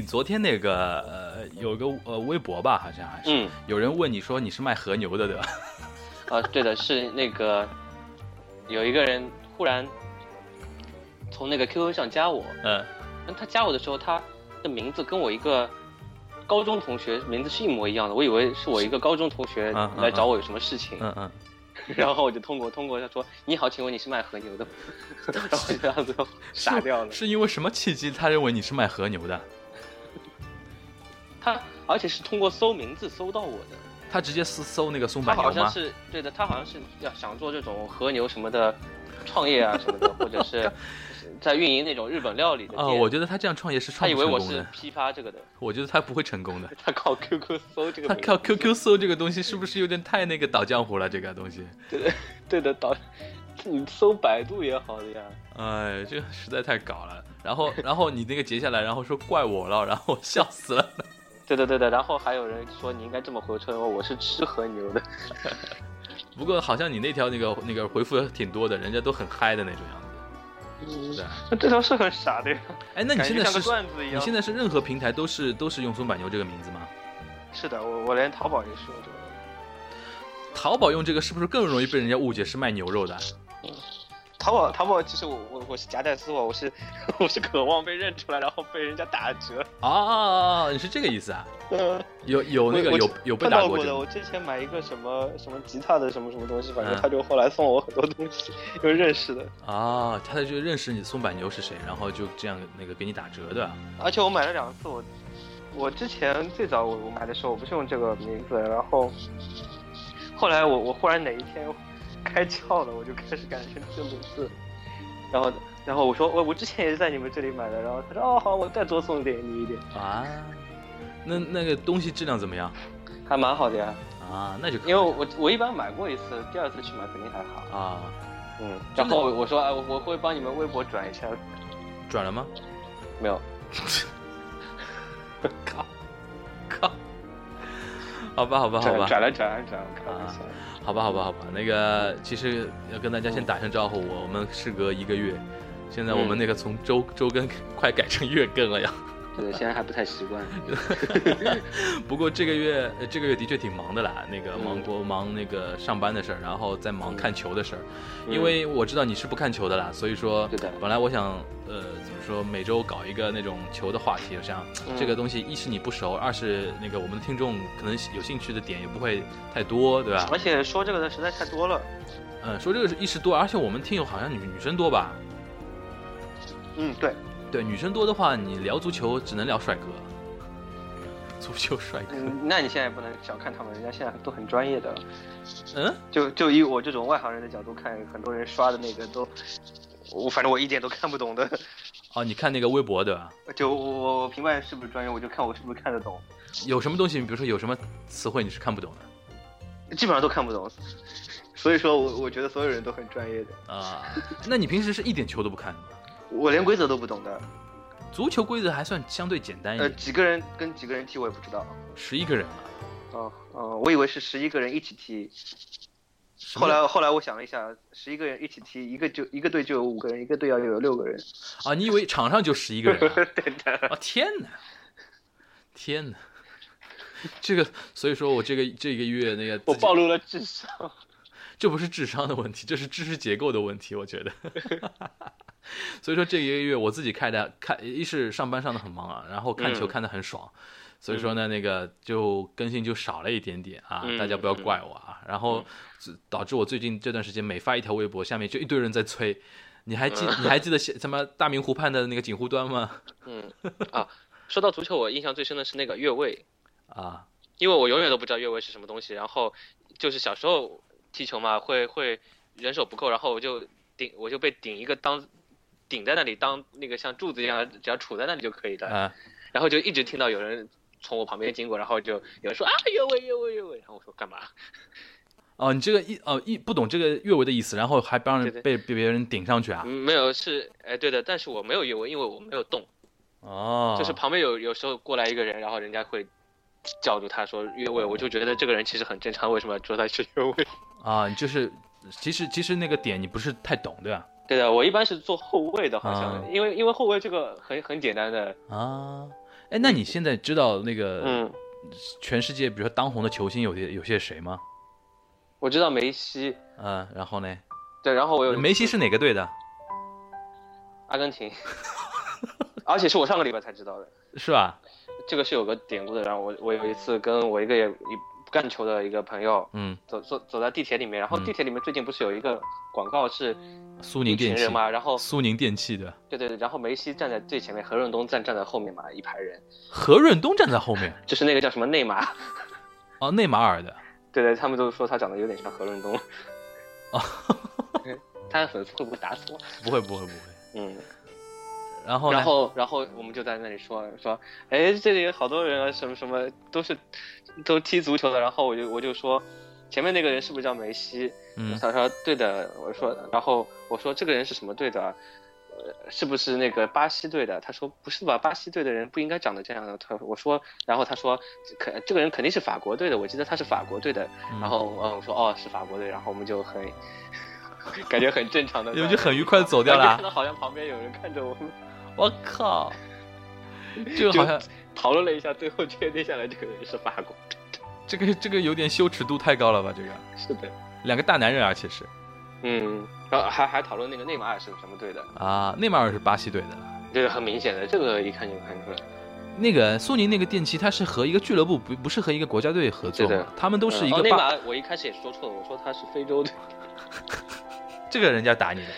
昨天那个呃，有个呃微博吧，好像还是，嗯有人问你说你是卖和牛的，对吧？啊，对的，是那个有一个人忽然从那个 QQ 上加我，嗯，那他加我的时候，他的名字跟我一个高中同学名字是一模一样的，我以为是我一个高中同学来找我有什么事情，嗯嗯，然后我就通过通过他说你好，请问你是卖和牛的吗？然后我这样子就傻掉了。是因为什么契机他认为你是卖和牛的？他而且是通过搜名字搜到我的，他直接搜搜那个松他好像柏牛吗？是对的，他好像是要想做这种和牛什么的创业啊什么的，或者是 在运营那种日本料理的啊、店。我觉得他这样创业是创他以为我是。批发这个的，我觉得他不会成功的。他靠 QQ 搜这个他靠 QQ 搜这个东西是不是有点太那个倒江湖了？这个东西，对的对的，倒，你搜百度也好的呀。哎，这个实在太搞了。然后，然后你那个截下来，然后说怪我了，然后我笑死了。对对对的，然后还有人说你应该这么回称我是吃和牛的，不过好像你那条那个那个回复挺多的，人家都很嗨的那种样子。对，那 这条是很傻的呀。哎，那你现在是段子一样。你现在是任何平台都是都是用松板牛这个名字吗？是的，我我连淘宝也是用这个。淘宝用这个是不是更容易被人家误解是卖牛肉的？淘宝淘宝其实我我我是夹带私货，我是我是渴望被认出来，然后被人家打折。啊，你是这个意思啊？嗯，有有那个有有被。打过这个我之前买一个什么什么吉他的什么什么东西，反正嗯他就后来送我很多东西，因为认识的。啊？他就认识你松柏牛是谁，然后就这样那个给你打折的。而且我买了两次，我我之前最早我我买的时候我不是用这个名字，然后后来我我忽然哪一天开窍了，我就开始改成这个名字，然后然后我说我我之前也是在你们这里买的，然后他说哦好，我再多送点你一点，啊，那那个东西质量怎么样？还蛮好的呀，啊，那就可以。因为我我一般买过一次，第二次去买肯定还好，啊，嗯，然后我我说哎我我会帮你们微博转一下，转了吗？没有，靠靠，好吧好吧好吧，转转了转了转了，开玩笑，好吧好吧好吧，那个其实要跟大家先打声招呼，我我们事隔一个月，现在我们那个从周周更快改成月更了呀。对，现在还不太习惯，不过这个月呃这个月的确挺忙的啦，那个嗯。忙过忙那个上班的事儿，然后再忙嗯。看球的事儿，嗯因为我知道你是不看球的啦，所以说对的。本来我想呃说每周搞一个那种球的话题，我想嗯这个东西一是你不熟，二是那个我们的听众可能有兴趣的点也不会太多，对吧？而且说这个的实在太多了，嗯，说这个是一时多，而且我们听友好像女女生多吧？嗯对。对，女生多的话，你聊足球只能聊帅哥，足球帅哥。嗯，那你现在不能小看他们，人家现在都很专业的。嗯，就就以我这种外行人的角度看，很多人刷的那个都，我反正我一点都看不懂的。哦，你看那个微博对吧？就我我评判是不是专业，我就看我是不是看得懂，有什么东西，比如说有什么词汇你是看不懂的基本上都看不懂。所以说我我觉得所有人都很专业的，啊？那你平时是一点球都不看的吗？我连规则都不懂的。足球规则还算相对简单一呃，点，几个人跟几个人踢我也不知道。十一个人啊。哦哦，我以为是十一个人一起踢。后来后来我想了一下，十一个人一起踢，一个就一个队就有五个人，一个队要有六个人。啊，你以为场上就十一个人、啊？对的。啊天哪，天哪！这个，所以说我这个这个月那个我暴露了智商。这不是智商的问题，这是知识结构的问题，我觉得。所以说这一个月我自己开的看，一是上班上的很忙啊，然后看球嗯看的很爽，所以说呢，那个就更新就少了一点点啊，嗯大家不要怪我啊。然后导致我最近这段时间每发一条微博，下面就一堆人在催。你还记你还记得什么大明湖畔的那个锦湖端吗？嗯啊，说到足球，我印象最深的是那个越位，啊，因为我永远都不知道越位是什么东西。然后就是小时候踢球嘛，会会人手不够，然后我就顶我就被顶一个当顶在那里当那个像柱子一样，只要杵在那里就可以的。啊，然后就一直听到有人从我旁边经过，然后就有人说啊越位越位越位，然后我说干嘛？哦，你这个一哦一不懂这个越位的意思，然后还帮人对对被被别人顶上去啊？嗯没有是哎对的，但是我没有越位，因为我没有动。哦，就是旁边有有时候过来一个人，然后人家会叫住他说越位，我就觉得这个人其实很正常，为什么要说他是越位？啊，就是其实其实那个点你不是太懂对吧？对的，我一般是做后卫的，好像，啊因为因为后卫这个很很简单的，啊，哎，那你现在知道那个嗯，全世界比如说当红的球星有些有些谁吗？我知道梅西，嗯，然后呢？对，然后我有梅西是哪个队的？阿根廷，而且是我上个礼拜才知道的，是吧？这个是有个典故的。然后我我有一次跟我一个也一不干球的一个朋友嗯，走走走在地铁里面，然后嗯地铁里面最近不是有一个广告是苏宁电器一群人。嘛，然后苏宁电器的对对对，然后梅西站在最前面，何润东站站在后面嘛，一排人，何润东站在后面，就是那个叫什么内马，哦，内马尔的。对对，他们都说他长得有点像何润东。哦，他的粉丝会不会打死我？不会不会不会。嗯，然后？然后然后我们就在那里说说，哎，这里有好多人啊，什么什么都是都踢足球的。然后我就我就说，前面那个人是不是叫梅西？嗯他说对的。我说，然后我说这个人是什么队的？呃，是不是那个巴西队的？他说不是吧，巴西队的人不应该长得这样的。他我说，然后他说，可这个人肯定是法国队的，我记得他是法国队的。嗯然后嗯，我说哦是法国队，然后我们就很 感觉很正常的，你们就很愉快的走掉了 看。到好像旁边有人看着我们，我靠，这个好像讨论了一下，最后确定下来这个人是法国。这个这个有点羞耻度太高了吧？这个是的，两个大男人，啊，其实嗯，然后还还讨论那个内马尔是什么队的，啊，内马尔是巴西队的。这个很明显的，这个一看就看出来。那个苏宁那个电器，它是和一个俱乐部，不不是和一个国家队合作对的？他们都是一哦个巴，内马尔，我一开始也说错了，我说他是非洲队。这个人家打你的。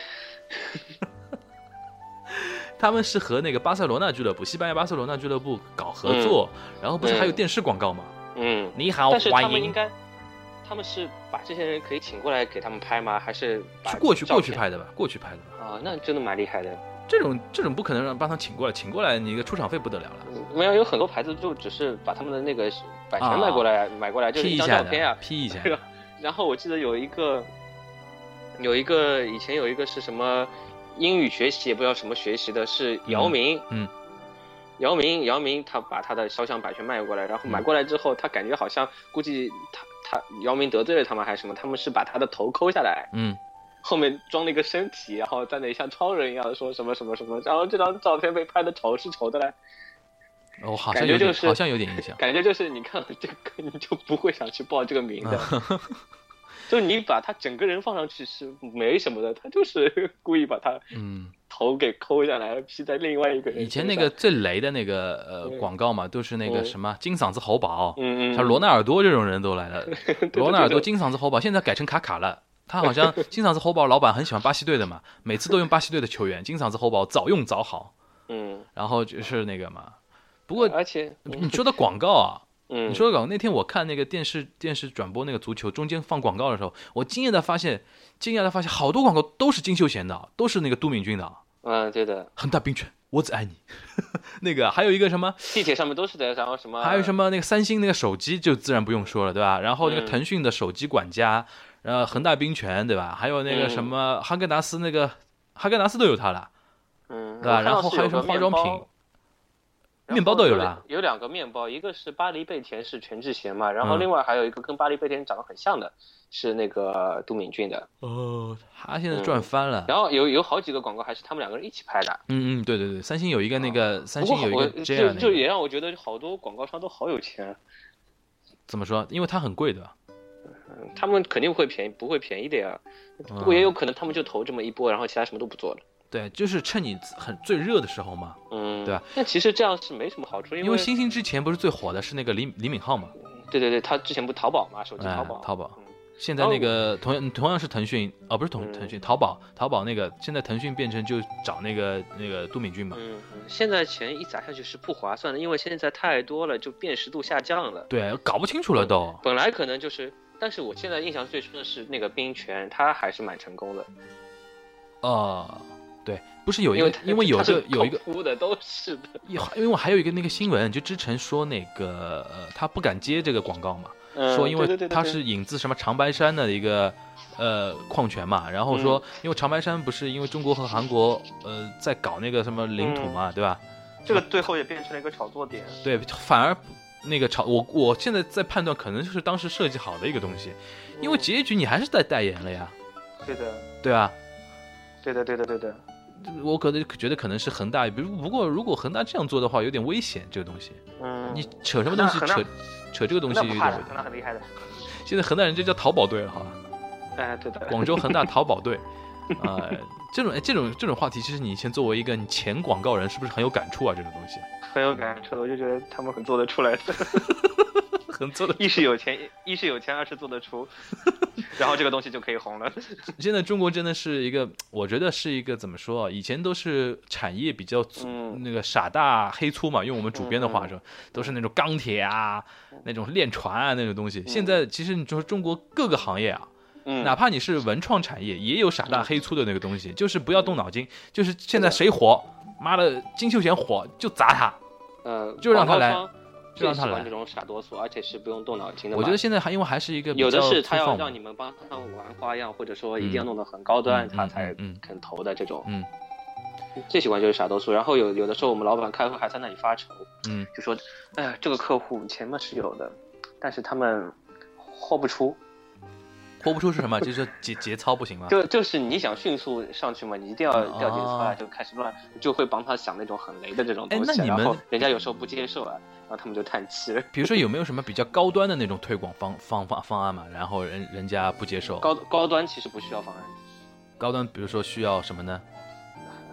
他们是和那个巴塞罗那俱乐部，西班牙巴塞罗那俱乐部搞合作，然后不是还有嗯电视广告吗？嗯，你好，但是欢迎。他们应该，他们是把这些人可以请过来给他们拍吗？还是把是过去过去拍的吧？过去拍的吧？啊？那真的蛮厉害的。这种这种不可能让帮他请过来，请过来你一个出场费不得了了。嗯没有，有很多牌子就只是把他们的那个版权啊买过来，啊买过来就是一张照片啊。，P 一下这。个 然后我记得有一个，有一个以前有一个是什么英语学习，也不知道什么学习的，是姚明。嗯姚明，姚明他把他的肖像版权卖过来，然后买过来之后，他感觉好像估计他他姚明得罪了他们还是什么，他们是把他的头抠下来，嗯，后面装了一个身体，然后在那里像超人一样说什么什么什么，然后这张照片被拍的丑是丑的嘞，我好像就是好像有点印象。感觉就是你看了这个你就不会想去报这个名的。嗯就是你把他整个人放上去是没什么的，他就是 故意把他嗯，头给抠下来披在另外一个人。以前那个最雷的那个呃嗯广告嘛，都是那个嗯什么金嗓子喉宝，嗯，嗯，像罗纳尔多这种人都来了。罗纳尔多金嗓子喉宝，现在改成卡卡了。他好像 金嗓子喉宝老板很喜欢巴西队的嘛，每次都用巴西队的球员。金嗓子喉宝早用早好，嗯，然后就是那个嘛。不过而且你说的广告啊，嗯，你说的广告，那天我看那个电视电视转播那个足球中间放广告的时候，我惊讶的发现，惊讶的发现好多广告都是金秀贤的，都是那个都敏俊的。嗯，对的，恒大冰泉，我只爱你。那个还有一个什么，地铁上面都是的，然后什么，还有什么那个三星那个手机就自然不用说了，对吧？然后那个嗯腾讯的手机管家，然后恒大冰泉，对吧？还有那个嗯什么哈根达斯那个哈根达斯都有它了，嗯，对吧？然后还有什么化妆品面包，都有了。有两个面包，一个是巴黎贝甜是全智贤嘛，然后嗯另外还有一个跟巴黎贝甜长得很像的，是那个都敏俊的。哦，他现在赚翻了。然后有有好几个广告还是他们两个人一起拍的。嗯嗯，对对对，三星有一个那个，三星有一个就 R 那个，就也让我觉得好多广告商都好有钱，怎么说？因为它很贵的。嗯他们肯定会便宜，不会便宜的呀。嗯不过也有可能他们就投这么一波，然后其他什么都不做了。对，就是趁你很最热的时候嘛。嗯，对吧？但其实这样是没什么好处，因因为星星之前不是最火的是那个李李敏镐嘛，对对对，他之前不淘宝嘛，手机哎淘宝，淘宝嗯现在那个同样同样是腾讯，哦不是同嗯腾讯，淘宝淘宝那个现在腾讯变成就找那个那个都敏俊嘛，嗯，嗯现在钱一砸下去是不划算的，因为现在太多了，就辨识度下降了。对，搞不清楚了都。本来可能就是，但是我现在印象最深的是那个冰泉，他还是蛮成功的。哦，对，不是有一个，因为有一个有一个哭，的都是的。有因为我还有一个那个新闻，就之前说那个呃他不敢接这个广告嘛，嗯说因为对对对对对它是引自什么长白山的一个呃矿泉嘛，然后说嗯因为长白山不是因为中国和韩国呃在搞那个什么领土嘛，对吧？这个最后也变成了一个炒作点。对，反而那个炒我我现在在判断，可能就是当时设计好的一个东西，因为结局你还是在代言了呀，对的，对啊？对的，对的，对的。我可能觉得可能是恒大，比如不过如果恒大这样做的话，有点危险。这个东西，嗯，你扯什么东西扯扯这个东西有点危险。恒大很厉害的。现在恒大人就叫淘宝队了哈，哎，对的。广州恒大淘宝队，啊、这种哎这种这种话题，其实你以前作为一个你前广告人，是不是很有感触啊？这种东西很有感触的，我就觉得他们很做得出来的。很做的。一是有钱，一是有钱，二是做得出，然后这个东西就可以红了。现在中国真的是一个，我觉得是一个怎么说啊？以前都是产业比较那个傻大黑粗嘛，用我们主编的话嗯说，都是那种钢铁啊，那种炼船啊那种东西。现在其实你说中国各个行业啊，嗯，哪怕你是文创产业，也有傻大黑粗的那个东西，就是不要动脑筋，就是现在谁火，妈的金秀贤火就砸他。呃，就让他来就让他来最喜欢这种傻哆嗦，而且是不用动脑筋的。我觉得现在还因为还是一个有的是他要让你们帮他玩花样，或者说一定要弄得很高端，嗯他才肯投的这种。嗯最喜欢就是傻哆嗦。然后有有的时候我们老板开会还在那里发愁，嗯，就说，哎呀，这个客户钱嘛是有的，但是他们豁不出，播不出是什么？就是节节操不行吗？就就是你想迅速上去嘛，你一定要哦掉节操啊，就开始乱，就会帮他想那种很雷的这种哎东西啊，那你们然后人家有时候不接受啊，然后他们就叹气。比如说有没有什么比较高端的那种推广方方方方案嘛？然后人人家不接受，高高端其实不需要方案，高端比如说需要什么呢？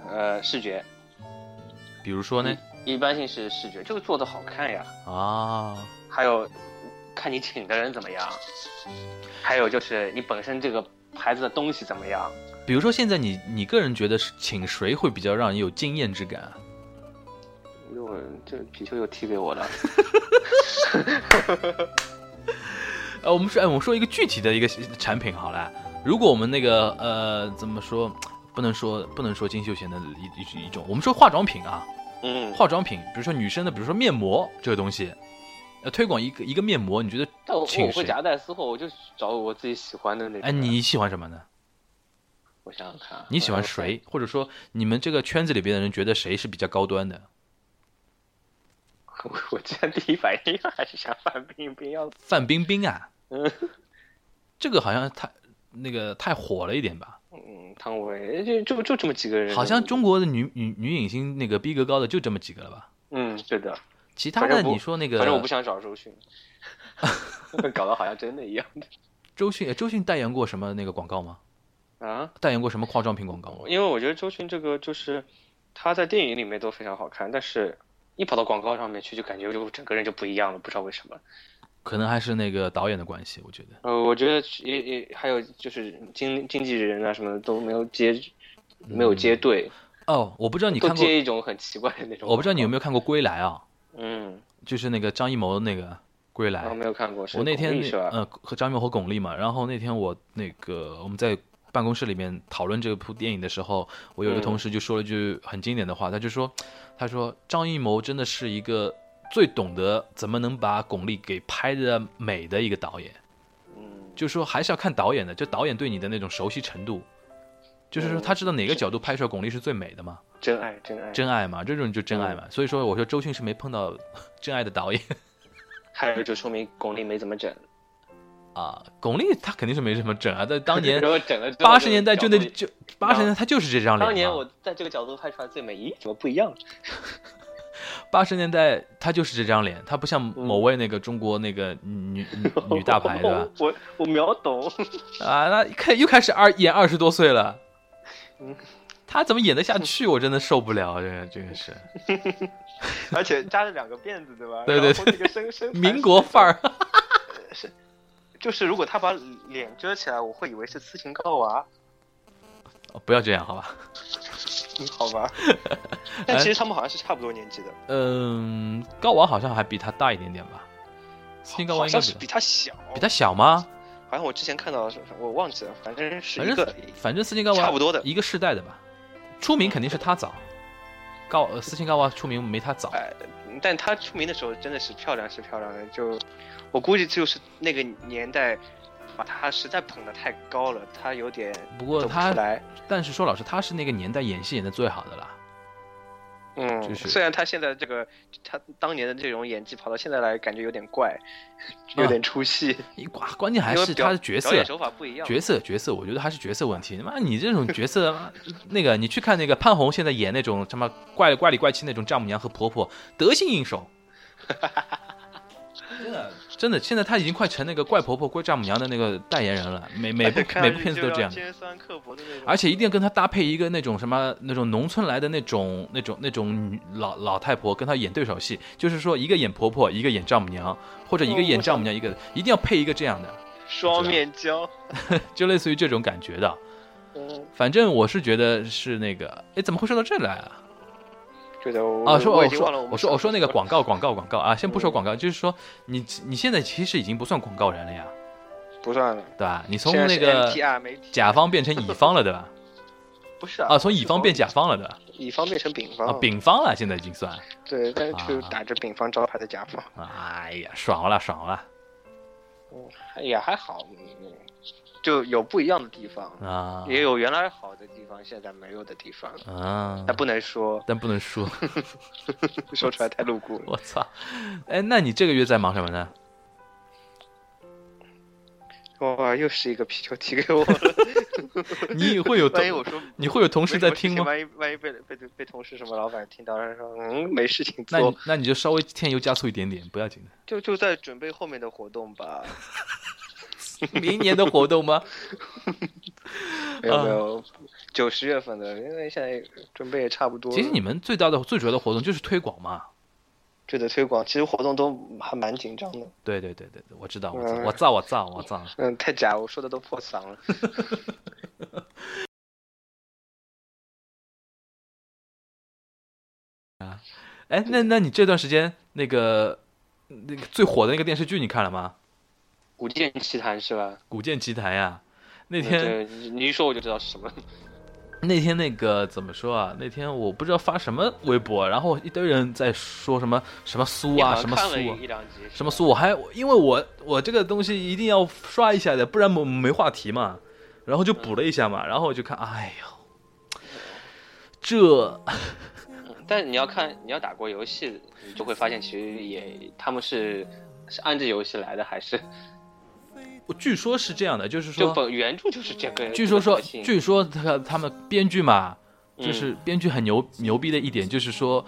呃，视觉比如说呢？一般性是视觉，就是做的好看呀，啊，还有看你请的人怎么样，还有就是你本身这个牌子的东西怎么样。比如说现在你你个人觉得是请谁会比较让你有惊艳之感啊？又这皮球又踢给我了，呃，我们说，哎，我们说一个具体的一个产品好了。如果我们那个呃怎么说，不能说不能说金秀贤的一一一种，我们说化妆品啊，嗯，化妆品，比如说女生的，比如说面膜这个东西，呃，推广一个一个面膜，你觉得但我？我会夹带私货，我就找我自己喜欢的那种。哎，你喜欢什么呢？我想想看啊，你喜欢呃谁？或者说你们这个圈子里边的人觉得谁是比较高端的？我我既然第一反应还是想范冰冰，要 范冰冰啊，嗯这个好像太那个太火了一点吧？嗯汤唯，就就就这么几个人，好像中国的女女女影星那个逼格高的就这么几个了吧？嗯对的，其他的你说那个反正我不想找周迅，搞得好像真的一样周迅，呃周迅代言过什么那个广告吗？啊。代言过什么化妆品广告吗？因为我觉得周迅这个就是她在电影里面都非常好看，但是一跑到广告上面去，就感觉就整个人就不一样了，不知道为什么。可能还是那个导演的关系，我觉得。呃，我觉得也也还有就是经经纪人啊什么的都没有接，没有接对，哦，我不知道你看过，接一种很奇怪的那种。我不知道你有没有看过《归来》啊？嗯，就是那个张艺谋的那个《归来我》。没有看过，我那天巩俐是吧？呃和张艺谋和巩俐嘛，然后那天我那个我们在办公室里面讨论这部电影的时候，我有一个嗯同事就说了一句很经典的话，他就说，他说张艺谋真的是一个最懂得怎么能把巩俐给拍的美的一个导演。嗯，就是说还是要看导演的，就导演对你的那种熟悉程度，就是说嗯他知道哪个角度拍出来巩俐是最美的嘛，真爱真爱。真爱嘛，这种就真爱嘛。嗯所以说我说周迅是没碰到 真爱的导演还有就说明巩俐没怎么整，啊，巩俐她肯定是没什么整啊，在当年 八十年代就那就八十年代她就是这张脸。当年我在这个角度拍出来最美，咦，怎么不一样？八十年代她就是这张脸，她不像嗯某位那个中国那个女女女大牌对吧？我我秒懂。啊，那开又开始二演二十多岁了嗯，她怎么演得下去？我真的受不了，这个这个是 而且扎着两个辫子，对吧？对对然后那个身 身民国范儿。是，就是如果他把脸遮起来，我会以为是斯琴高娃，哦不要这样好吧？嗯好吧？但其实他们好像是差不多年纪的，嗯，高娃好像还比他大一点点吧？斯琴高娃应该是比他小，比他小吗？好像我之前看到的是，我忘记了，反正是一个反正斯琴高娃差不多的一个世代的吧。出名肯定是他早，高呃斯琴高娃出名没他早。哎，但他出名的时候真的是漂亮是漂亮的，就我估计就是那个年代把他实在捧得太高了，他有点不不过他来。但是说老实，他是那个年代演戏演的最好的啦。嗯，就是虽然他现在这个他当年的这种演技跑到现在来，感觉有点怪，有点出戏，你挂关键还是他的角色手法不一样。角色角色，我觉得还是角色问题。妈，你这种角色，那个你去看那个潘虹现在演那种什么怪怪里怪气那种丈母娘和婆婆，得心应手。真的真的，现在她已经快成那个怪婆婆、怪丈母娘的那个代言人了，每每部 每部片子都这样。尖酸刻薄的那种。而且一定要跟她搭配一个那种什么那种农村来的那种那种那种女老老太婆，跟她演对手戏，就是说一个演婆婆，一个演丈母娘，或者一个演丈母娘，一个一定要配一个这样的，双面胶，就类似于这种感觉的。嗯，反正我是觉得是那个，哎，怎么会说到这来啊？觉得我啊，说我说我说我说那个广告广告广告啊，先不说广告，就是说你你现在其实已经不算广告人了呀，不算了，对吧？你从那个甲方变成乙方了，对吧？不是啊，啊，从乙方变甲方了，对吧？乙方变成丙方啊，丙方了，现在已经算。对，但是打着丙方招牌的甲方，哎呀，爽了爽了也还好，嗯，就有不一样的地方，啊！也有原来好的地方，现在没有的地方，啊，但不能说，但不能说，说出来太露骨了。我操！哎，那你这个月在忙什么呢？哇，又是一个皮球踢给我了。你会有同万一我说你会有同事在听吗？万一万一被被被同事什么老板听到，然后说嗯没事情那你，那你就稍微添油加醋一点点，不要紧的。就就在准备后面的活动吧。明年的活动吗？没有没有，九十月份的，因为现在准备也差不多。其实你们最大的、最主要的活动就是推广嘛。对的推广，其实活动都还蛮紧张的。对对对对对，我知道，我知道，嗯我造我造我造。嗯，太假，我说的都破嗓了。啊哎，那那你这段时间那个那个最火的那个电视剧你看了吗？古剑奇谭是吧？《古剑奇谭》呀。那天对，你你一说我就知道是什么。那天那个怎么说啊？那天我不知道发什么微博，然后一堆人在说什么什么苏啊，什么苏什么苏，我还因为我我这个东西一定要刷一下的，不然没没话题嘛。然后就补了一下嘛，然后我就看，哎呦，这嗯但你要看，你要打过游戏，你就会发现其实也他们是是按着游戏来的，还是据说是这样的，就是就说，本原著就是这个。据说说据说他他们编剧嘛，嗯就是编剧很牛牛逼的一点，就是说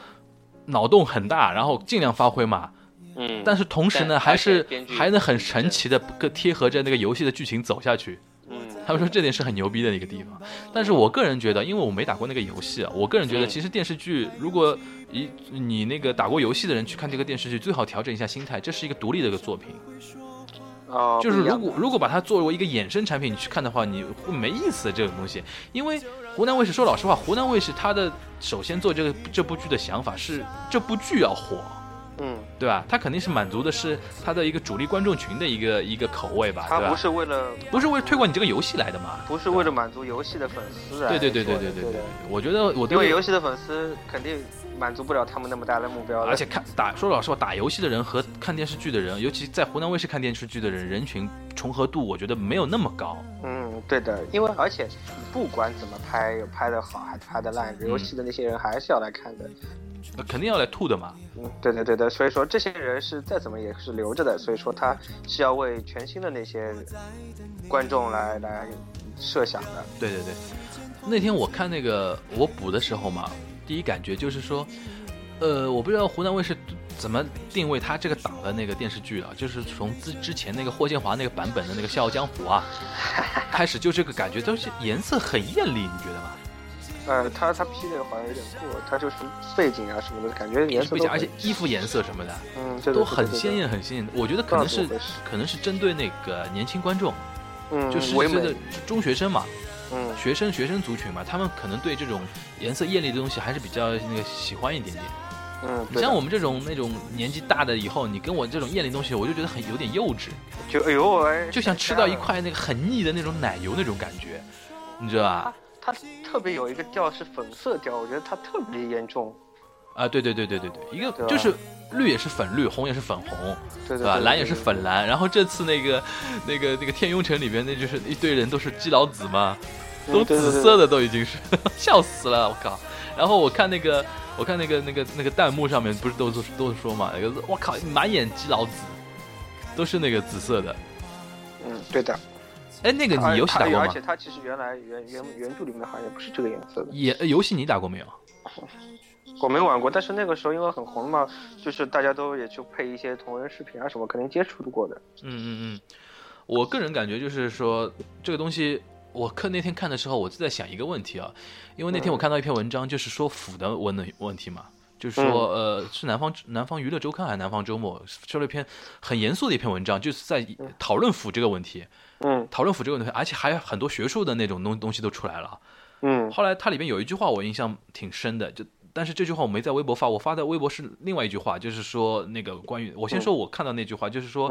脑洞很大，然后尽量发挥嘛。嗯，但是同时呢，还是还能很神奇的跟贴合着那个游戏的剧情走下去。嗯，他们说这点是很牛逼的一个地方，但是我个人觉得，因为我没打过那个游戏啊，我个人觉得嗯其实电视剧，如果一你那个打过游戏的人去看这个电视剧，最好调整一下心态，这是一个独立的一个作品。哦，就是如果如果把它作为一个衍生产品你去看的话，你会没意思这种东西。因为湖南卫视说老实话，湖南卫视它的首先做这个这部剧的想法是这部剧要火，嗯，对吧？它肯定是满足的是它的一个主力观众群的一个一个口味吧，它不对吧？是为了不是为了推广你这个游戏来的嘛？不是为了满足游戏的粉丝啊对对对对对对对对，我觉得我因对为游戏的粉丝肯定满足不了他们那么大的目标的，而且看打说老实话，打游戏的人和看电视剧的人，尤其在湖南卫视看电视剧的人，人群重合度我觉得没有那么高。嗯，对的，因为而且不管怎么拍，有拍的好还是拍的烂，游戏的那些人还是要来看的。呃肯定要来吐的嘛。嗯，对的对的，所以说这些人是再怎么也是留着的，所以说他是要为全新的那些观众来来设想的。对对对，那天我看那个我补的时候嘛，第一感觉就是说，呃，我不知道湖南卫视怎么定位他这个档的那个电视剧啊，就是从之之前那个霍建华那个版本的那个《笑傲江湖》啊，开始就这个感觉都是颜色很艳丽，你觉得吗？呃，他他 P 的好像有点过，他就是背景啊什么的，感觉颜色都而且衣服颜色什么的嗯，都对对的很鲜艳，很鲜艳。我觉得可能是可能是针对那个年轻观众，嗯，就十唯美几岁的中学生嘛，嗯。学生学生族群嘛，他们可能对这种颜色艳丽的东西还是比较那个喜欢一点点。嗯，你像我们这种那种年纪大的以后，你跟我这种艳丽东西，我就觉得很有点幼稚，就哎呦哎，就像吃到一块那个很腻的那种奶油那种感觉，你知道吧？它特别有一个调是粉色调，我觉得它特别严重，啊，对对对对对对，一个就是绿也是粉绿，红也是粉红，对对吧？对蓝也是粉蓝。然后这次那个那个那个天庸城里边，那就是一堆人都是基佬子嘛，都紫色的都已经是，笑死了，我靠！然后我看那个，我看那个那个那个弹幕上面不是都是都是说嘛，那个我靠，满眼基佬紫，都是那个紫色的。嗯，对的。哎，那个你游戏打过吗？而且它其实原来原原原著里面好像也不是这个颜色的。也游戏你打过没有？我没玩过，但是那个时候因为很红嘛，就是大家都也去配一些同人视频啊什么，肯定接触过的。嗯嗯嗯，我个人感觉就是说这个东西，我看那天看的时候，我就在想一个问题啊，因为那天我看到一篇文章，就是说腐的问的问题嘛，就是说呃是南方南方娱乐周刊还是南方周末说了一篇很严肃的一篇文章，就是在讨论腐这个问题，嗯，讨论腐这个问题，而且还有很多学术的那种东东西都出来了，嗯，后来它里面有一句话我印象挺深的，就。但是这句话我没在微博发，我发的微博是另外一句话，就是说那个关于我先说我看到那句话，就是说，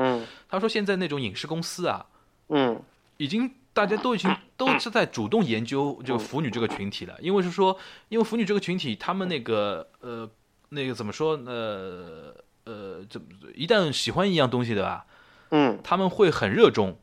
他说现在那种影视公司啊，嗯，已经大家都已经 都是在主动研究就腐女这个群体了，因为是说，因为腐女这个群体，他们那个呃那个怎么说呃呃怎么一旦喜欢一样东西的吧，嗯，他们会很热衷。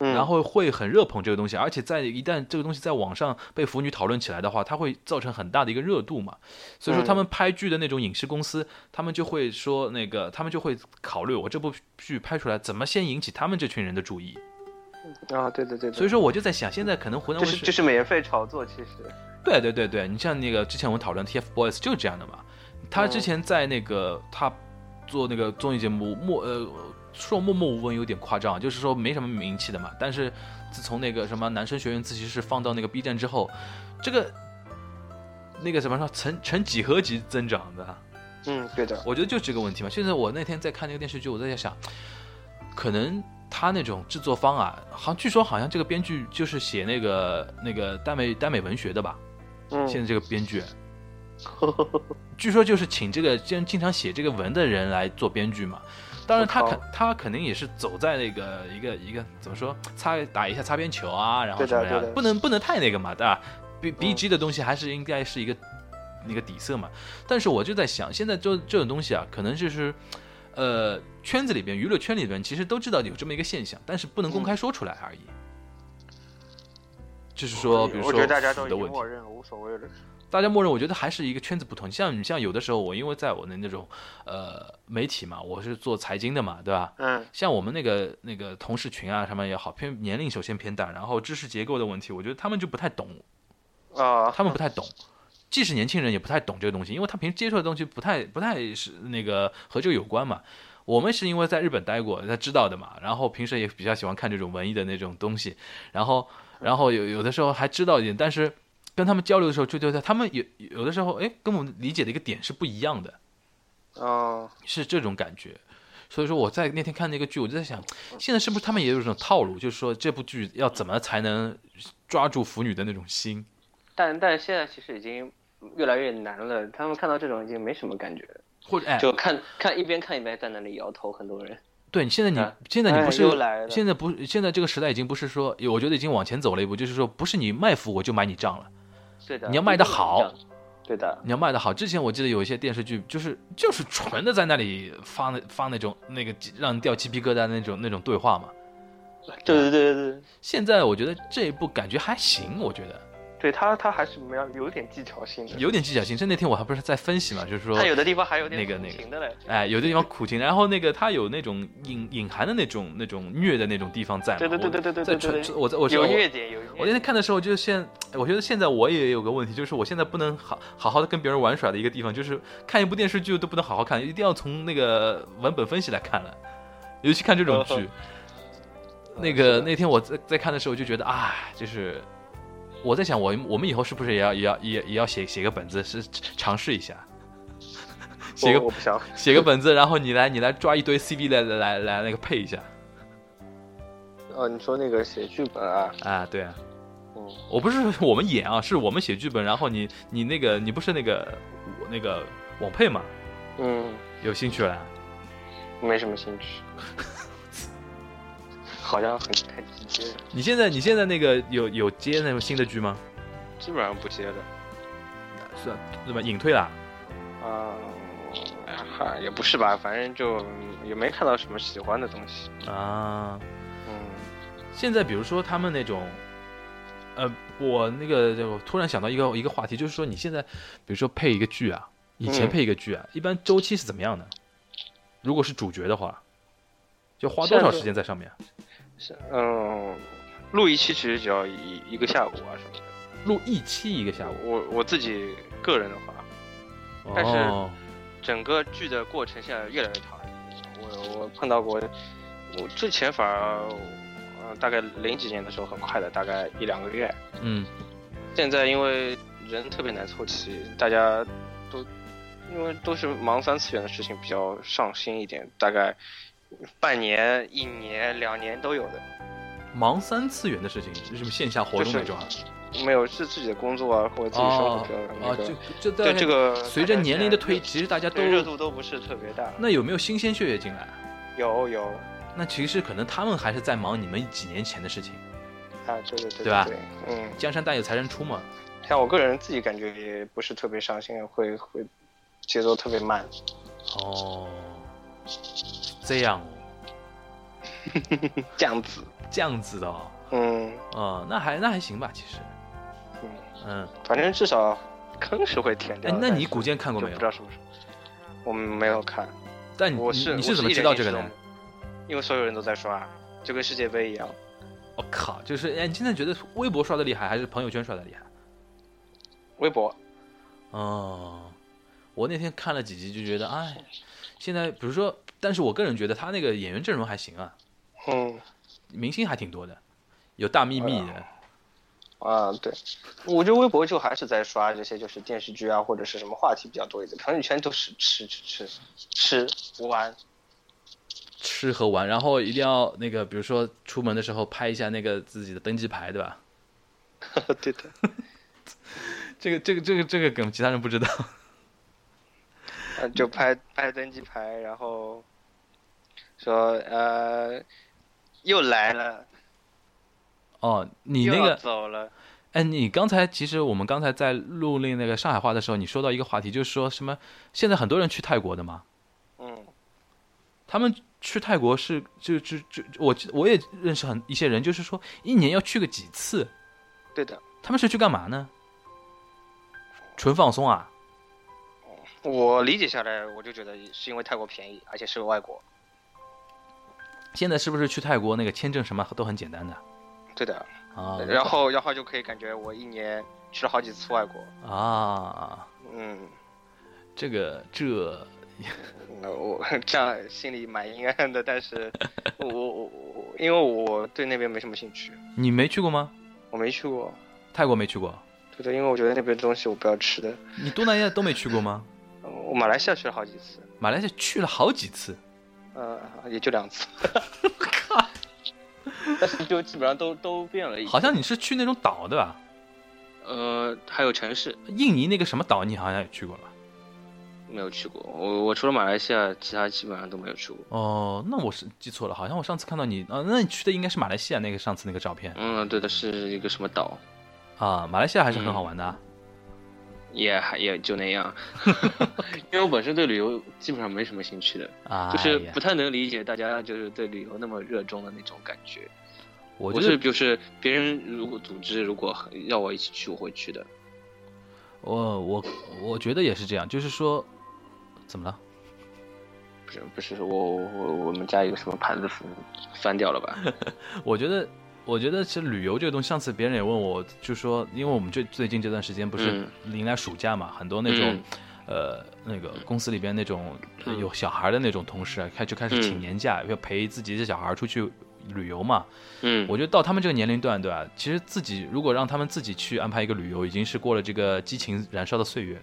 然后会很热捧这个东西，而且在一旦这个东西在网上被腐女讨论起来的话，它会造成很大的一个热度嘛。所以说他们拍剧的那种影视公司，他们就会说那个，他们就会考虑我这部剧拍出来怎么先引起他们这群人的注意。啊，对对对。所以说我就在想，现在可能湖南卫视这是免费炒作，其实。对对对对，你像那个之前我们讨论 TFBOYS 就是这样的嘛。他之前在那个他做那个综艺节目末呃。说默默无闻有点夸张，就是说没什么名气的嘛。但是自从那个什么男生学院自习室放到那个 B 站之后，这个那个怎么说成成几何级增长的？嗯，对的。我觉得就这个问题嘛。现在我那天在看那个电视剧，我在想，可能他那种制作方啊，好像据说好像这个编剧就是写那个那个耽美耽美文学的吧？嗯。现在这个编剧，据说就是请这个经经常写这个文的人来做编剧嘛。当然，他肯他肯定也是走在那个一个一个怎么说擦打一下擦边球啊，然后什么样，不能不能太那个嘛，对吧？B B G 的东西还是应该是一个那个底色嘛。但是我就在想，现在就这种东西啊，可能就是呃圈子里边娱乐圈里边其实都知道有这么一个现象，但是不能公开说出来而已。就是说，比如说的问题，无所谓的。大家默认，我觉得还是一个圈子不同。像你像有的时候，我因为在我的那种呃媒体嘛，我是做财经的嘛，对吧？嗯。像我们那个那个同事群啊，什么也好，偏年龄首先偏大，然后知识结构的问题，我觉得他们就不太懂。啊。他们不太懂，即使年轻人也不太懂这个东西，因为他平时接触的东西不太不太是那个和这个有关嘛。我们是因为在日本待过，他知道的嘛。然后平时也比较喜欢看这种文艺的那种东西，然后然后有有的时候还知道一点，但是。跟他们交流的时候，就就在他们有有的时候，哎，跟我们理解的一个点是不一样的，哦，是这种感觉。所以说我在那天看那个剧，我就在想，现在是不是他们也有这种套路，就是说这部剧要怎么才能抓住腐女的那种心？但但现在其实已经越来越难了，他们看到这种已经没什么感觉，或者哎，就看看一边看一边在那里摇头，很多人。对，你现在你现在你不是现在不现在这个时代已经不是说，我觉得已经往前走了一步，就是说不是你卖腐我就买你账了。对的，你要卖的好，对的，你要卖的好。之前我记得有一些电视剧，就是就是纯的在那里发那发那种那个让人掉鸡皮疙瘩那种那种对话嘛。对对对对对。现在我觉得这一部感觉还行，我觉得。对他，他还是没有有点技巧性的，有点技巧性。这那天我还不是在分析嘛，就是说他有的地方还有点那个那个的嘞，哎，有的地方苦情，然后那个他有那种隐隐含的那种那种虐的那种地方在。对对对对对对对。我在我有虐点有。我那天看的时候，就现我觉得现在我也有个问题，就是我现在不能好好好的跟别人玩耍的一个地方，就是看一部电视剧都不能好好看，一定要从那个文本分析来看了，尤其看这种剧。那个那天我在在看的时候就觉得啊，就是。我在想，我我们以后是不是也要也要也也要写写个本子，是尝试一下，写个我不想写个本子，然后你来你来抓一堆 CV 来来来那个配一下。哦，你说那个写剧本啊？啊，对啊。嗯，我不是我们演啊，是我们写剧本，然后你你那个你不是那个那个网配吗？嗯，有兴趣了？没什么兴趣。好像很很直接。你现在你现在那个有有接那种新的剧吗？基本上不接的。是，怎么隐退了？啊，哈，也不是吧，反正就也没看到什么喜欢的东西。啊。嗯。现在比如说他们那种，呃，我那个就突然想到一个一个话题，就是说你现在，比如说配一个剧啊，以前嗯配一个剧啊，一般周期是怎么样的？如果是主角的话，就花多少时间在上面？是嗯，录一期其实只要一一个下午啊什么的。录一期一个下午，我我自己个人的话，但是哦，整个剧的过程现在越来越长。我我碰到过，我之前反而，呃，大概零几年的时候很快的，大概一两个月。嗯，现在因为人特别难凑齐，大家都因为都是忙三次元的事情比较上心一点，大概半年、一年、两年都有的。忙三次元的事情，是不是线下活动那种啊？没有是自己的工作啊，或者自己生活哦哦，个。就就对在这个随着年龄的推，其实大家都热度都不是特别大。那有没有新鲜血液进来？有有那其实可能他们还是在忙你们几年前的事情，啊，对对对对吧对，嗯，江山代有才人出嘛。像我个人自己感觉也不是特别上心，会会节奏特别慢。哦，这样哦，这样子，这样子的哦，嗯哦，那还那还行吧，其实，嗯，嗯，反正至少坑是会填掉的。，哎那你古剑看过没有不知？道什么时候。我们没有看，但你我是你是怎么知道这个的？因为所有人都在刷，就跟世界杯一样。我、靠，就是哎，你现在觉得微博刷的厉害，还是朋友圈刷的厉害？微博，哦，我那天看了几集就觉得，哎，现在比如说，但是我个人觉得他那个演员阵容还行啊，嗯明星还挺多的，有大幂幂的，啊，对，我觉得微博就还是在刷这些就是电视剧啊或者是什么话题比较多一点，朋友圈都是吃吃吃吃玩。吃和玩，然后一定要那个，比如说出门的时候拍一下那个自己的登机牌，对吧？对的，这个这个这个这个梗其他人不知道。呃，就拍拍登机牌，然后说呃又来了，哦，你那个，走了，哎，你刚才其实我们刚才在录那那个上海话的时候，你说到一个话题，就是说什么现在很多人去泰国的嘛，嗯他们去泰国是就就就我我也认识很一些人，就是说一年要去个几次，对的，他们是去干嘛呢？纯放松啊？我理解下来，我就觉得是因为泰国便宜，而且是个外国，现在是不是去泰国那个签证什么都很简单的对的，啊？然后然后就可以感觉我一年去了好几次外国，啊，嗯，这个这那我这样心里蛮阴暗的，但是我我我因为我对那边没什么兴趣，你没去过吗？我没去过，泰国没去过，对的，因为我觉得那边东西我不要吃的，你东南亚都没去过吗？呃我马来西亚去了好几次，马来西亚去了好几次，呃，也就两次 但是就基本上都都变了一，好像你是去那种岛对吧？呃还有城市印尼那个什么岛，你好像也去过吧？没有去过，我我除了马来西亚，其他基本上都没有去过。哦，那我是记错了，好像我上次看到你啊，那你去的应该是马来西亚那个上次那个照片嗯，对的，是一个什么岛，啊，马来西亚还是很好玩的啊。也还也就那样，因为我本身对旅游基本上没什么兴趣的，啊，就是不太能理解大家就是对旅游那么热衷的那种感觉。我我觉得是就是别人如果组织如果要我一起去，我会去的。我我我觉得也是这样，就是说，怎么了？不是不是，我我我们家有什么盘子翻掉了吧？我觉得，我觉得其实旅游这个东西，上次别人也问我，就说，因为我们最最近这段时间不是嗯迎来暑假嘛，很多那种，嗯呃，那个公司里边那种嗯有小孩的那种同事啊，开就开始请嗯年假，要陪自己的小孩出去旅游嘛。嗯，我觉得到他们这个年龄段，对吧？其实自己如果让他们自己去安排一个旅游，已经是过了这个激情燃烧的岁月了。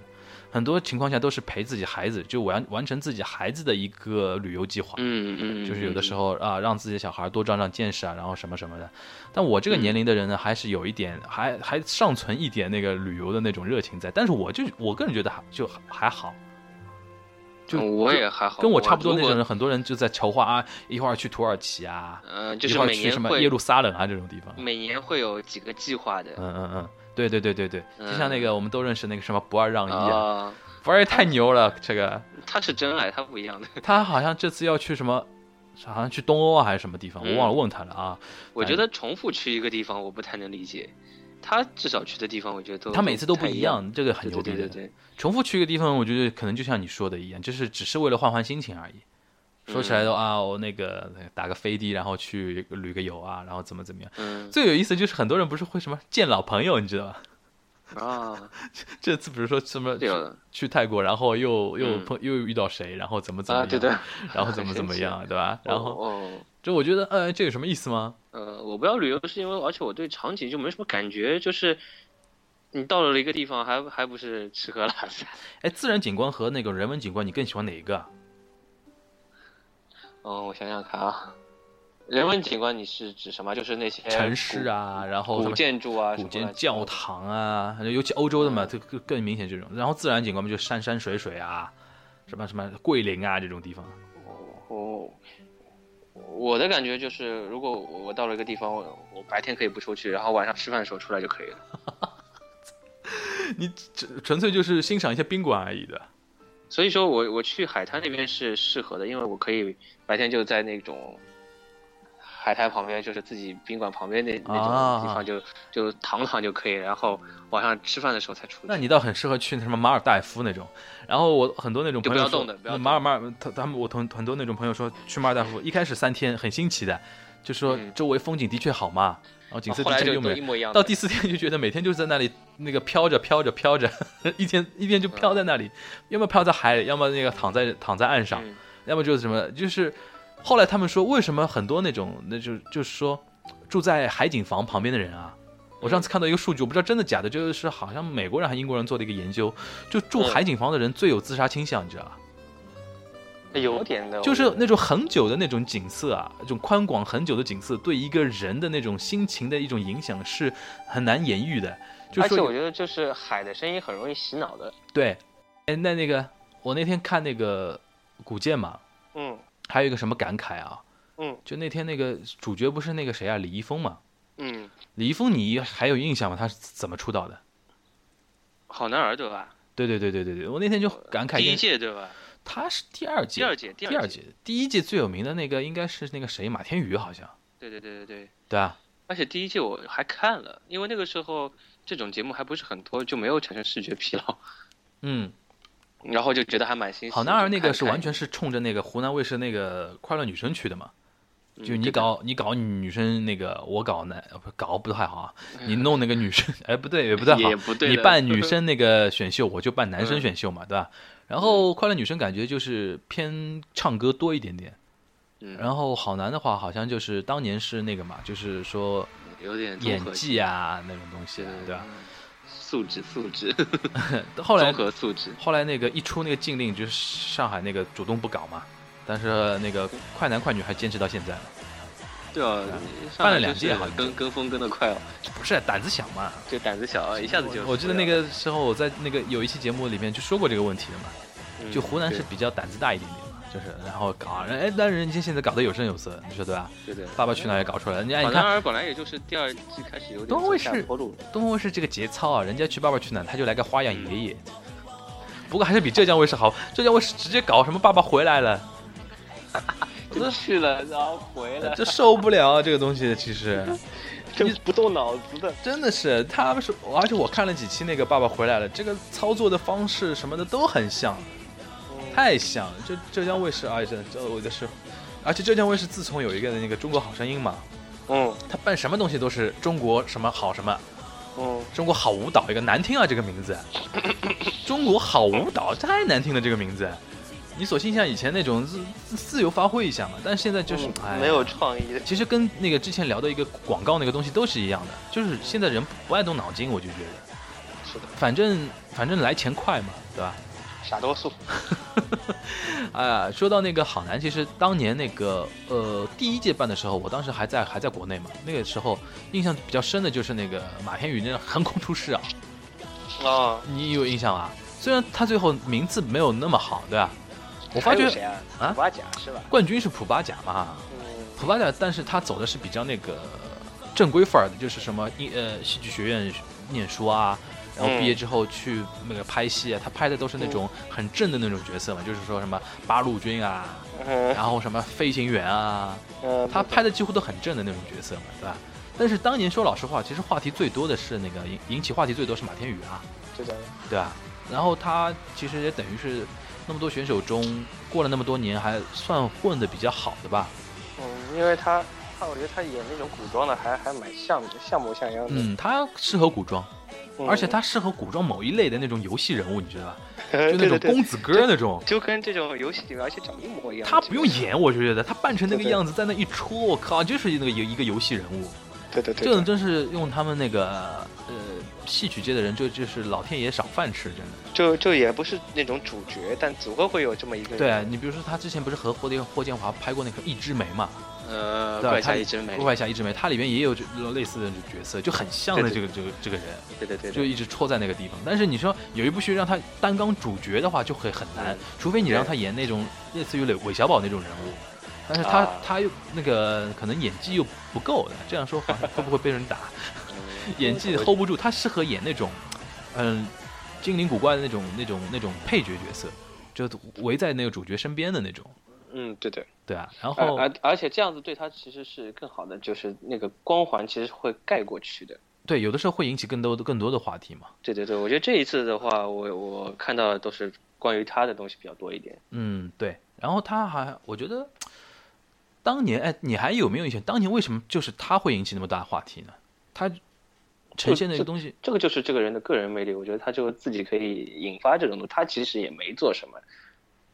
很多情况下都是陪自己孩子，就完完成自己孩子的一个旅游计划。嗯嗯，就是有的时候啊，让自己的小孩多长长见识啊，然后什么什么的。但我这个年龄的人呢，还是有一点，还还尚存一点那个旅游的那种热情在。但是我就我个人觉得还就还好，就嗯我也还好，跟我差不多那种人，很多人就在筹划啊，一会儿去土耳其啊，呃，就是每去什么耶路撒冷啊这种地方。每年会有几个计划的。嗯嗯嗯，对对对对对，就像那嗯个我们都认识那个什么不二让一啊，啊，不二也太牛了，这个他是真爱，他不一样的。他好像这次要去什么，好像去东欧啊还是什么地方，我忘了嗯问他了啊。我觉得重复去一个地方，我不太能理解。他至少去的地方，我觉得都他每次都不一一样，这个很牛逼的。对对对，重复去一个地方，我觉得可能就像你说的一样，就是只是为了换换心情而已。说起来的啊，我那个打个飞的，然后去旅个游啊，然后怎么怎么样。嗯最有意思就是很多人不是会什么见老朋友，你知道吧？啊，这次比如说什么去泰国，然后又又嗯碰又遇到谁，然后怎么怎么啊，样，对对，然后怎么怎么样，对吧？然后就我觉得，呃，这有什么意思吗？呃，我不要旅游是因为，而且我对场景就没什么感觉，就是你到了一个地方还还不是吃喝拉撒。哎，自然景观和那个人文景观，你更喜欢哪一个啊？嗯，我想想看啊，人文景观你是指什么？就是那些城市啊，然后古、古什么建筑啊，古建什么教堂啊，尤其欧洲的嘛，嗯这更更明显这种。然后自然景观嘛，就山山水水啊，什么什么桂林啊这种地方。哦我的感觉就是，如果我到了一个地方，我我白天可以不出去，然后晚上吃饭的时候出来就可以了。你纯纯粹就是欣赏一些宾馆而已的。所以说我我去海滩那边是适合的，因为我可以白天就在那种海滩旁边，就是自己宾馆旁边那那啊种地方就、就躺躺就可以，然后晚上吃饭的时候才出去。那你倒很适合去什么马尔代夫那种。然后我很多那种就朋友说不要动的不要动马尔马尔他他们我同很多那种朋友说去马尔代夫，一开始三天很新奇的，就说嗯周围风景的确好嘛，然后景色就的确优美。都一模一样。到第四天就觉得每天就是在那里那个飘着飘着飘着，一天一天就飘在那里，要么飘在海里，要么那个躺在躺在岸上，嗯要么就是什么，就是后来他们说为什么很多那种那就就是说住在海景房旁边的人啊。我上次看到一个数据，我不知道真的假的，就是好像美国人还是英国人做的一个研究，就住嗯海景房的人最有自杀倾向，你知道吧？有点的，就是那种很久的那种景色啊，这种宽广很久的景色，对一个人的那种心情的一种影响是很难言喻的。就而且我觉得就是海的声音很容易洗脑的。对，哎，那那个我那天看那个古剑嘛，嗯还有一个什么感慨啊？嗯就那天那个主角不是那个谁啊，李易峰嘛？嗯，李易峰，你还有印象吗？他是怎么出道的？好男儿对吧？对对对对对对，我那天就感慨第一件，届对吧？他是第二届，第二届，第二第二届，第一届最有名的那个应该是那个谁，马天宇好像，对对对对对。对啊，而且第一届我还看了，因为那个时候这种节目还不是很多，就没有产生视觉疲劳，嗯，然后就觉得还蛮新奇的。好男儿那个是完全是冲着那个湖南卫视那个快乐女生去的嘛，就你搞你搞女生那个，我搞男搞不太好啊，你弄那个女生，哎不对也不太好。你办女生那个选秀，我就办男生嗯选秀嘛，对吧？然后快乐女生感觉就是偏唱歌多一点点，嗯，然后好男的话好像就是当年是那个嘛，就是说有点演技啊那种东西对，对吧？？素质素质，后来综合素质，后来那个一出那个禁令，就是上海那个主动不搞嘛，但是那个快男快女还坚持到现在了，对啊办了两就是届好像跟跟风跟的快哦，不是胆子小嘛？就胆子小啊，一下子就我记得那个时候我在那个有一期节目里面就说过这个问题的嘛，嗯就湖南是比较胆子大一点点嘛，就是然后搞，哎，但人家现在搞得有声有色，你说对吧？对对，爸爸去哪儿也搞出来了，人家你好男看。本来也就是第二季开始有点东下东卫视坡路，东方卫视这个节操啊，人家去爸爸去哪儿他就来个花样爷爷，不过还是比浙江卫视好，浙江卫视直接搞什么爸爸回来了，就去了然后回来，这受不了啊这个东西，其实。这不动脑子的，真的是，他们是，而且我看了几期那个《爸爸回来了》，这个操作的方式什么的都很像，太像了。这浙江卫视，啊，真的，这我的是，而且浙江卫视自从有一个那个《中国好声音》嘛，嗯他办什么东西都是中国什么好什么，嗯，中国好舞蹈，一个难听啊这个名字，中国好舞蹈太难听了这个名字。你索性像以前那种自自自由发挥一下嘛，但是现在就是、哎没有创意的，其实跟那个之前聊的一个广告那个东西都是一样的，就是现在人不爱动脑筋，我就觉得，是的，反正反正来钱快嘛，对吧？傻多数，啊，说到那个好男，其实当年那个呃第一届办的时候，我当时还在还在国内嘛，那个时候印象比较深的就是那个马天宇那个横空出世啊，啊，你有印象啊？虽然他最后名字没有那么好，对吧？我发觉啊？普巴甲是吧？冠军是普巴甲嘛，嗯普巴甲，但是他走的是比较那个正规范儿的，就是什么音呃戏剧学院念书啊，然后毕业之后去那个拍戏啊，他拍的都是那种很正的那种角色嘛，就是说什么八路军啊，嗯然后什么飞行员啊，嗯，他拍的几乎都很正的那种角色嘛，对吧？但是当年说老实话，其实话题最多的是那个引引起话题最多是马天宇啊。对吧？然后他其实也等于是那么多选手中过了那么多年，还算混的比较好的吧。嗯，因为他他我觉得他演那种古装的还还蛮像的，像模像样的。嗯，他适合古装，嗯而且他适合古装某一类的那种游戏人物，你知道吧？就那种公子哥那种。就跟这种游戏里面，而且长得一模一样。他不用演，我就觉得他扮成那个样子，在那一戳，我靠，就是那个游一个游戏人物。对对对，这种真是用他们那个呃戏曲界的人，就就是老天爷赏饭吃，真的。就就也不是那种主角，但总会会有这么一个人。对啊，你比如说他之前不是和霍建霍建华拍过那个《一枝梅》嘛，呃？怪他侠一枝梅，怪侠一枝梅，它里面也有这类似的角色，就很像的这个这个这个人，对对对对，就一直戳在那个地方。但是你说有一部剧让他担纲主角的话，就会很难嗯，除非你让他演那种类似于韦韦小宝那种人物。但是他、啊他又那个可能演技又不够的，这样说话会不会被人打？嗯 演技 hold 不住，他适合演那种，嗯，精灵古怪的那种那种那种配角角色，就围在那个主角身边的那种，嗯，对对。对啊。然后而而而且这样子对他其实是更好的，就是那个光环其实会盖过去的。对，有的时候会引起更多的更多的话题嘛。对对对，我觉得这一次的话，我我看到的都是关于他的东西比较多一点。嗯，对。然后他还，我觉得当年，哎，你还有没有印象？当年为什么就是他会引起那么大话题呢？他呈现的一个东西，这个就是这个人的个人魅力，我觉得他就自己可以引发这种东西。他其实也没做什么，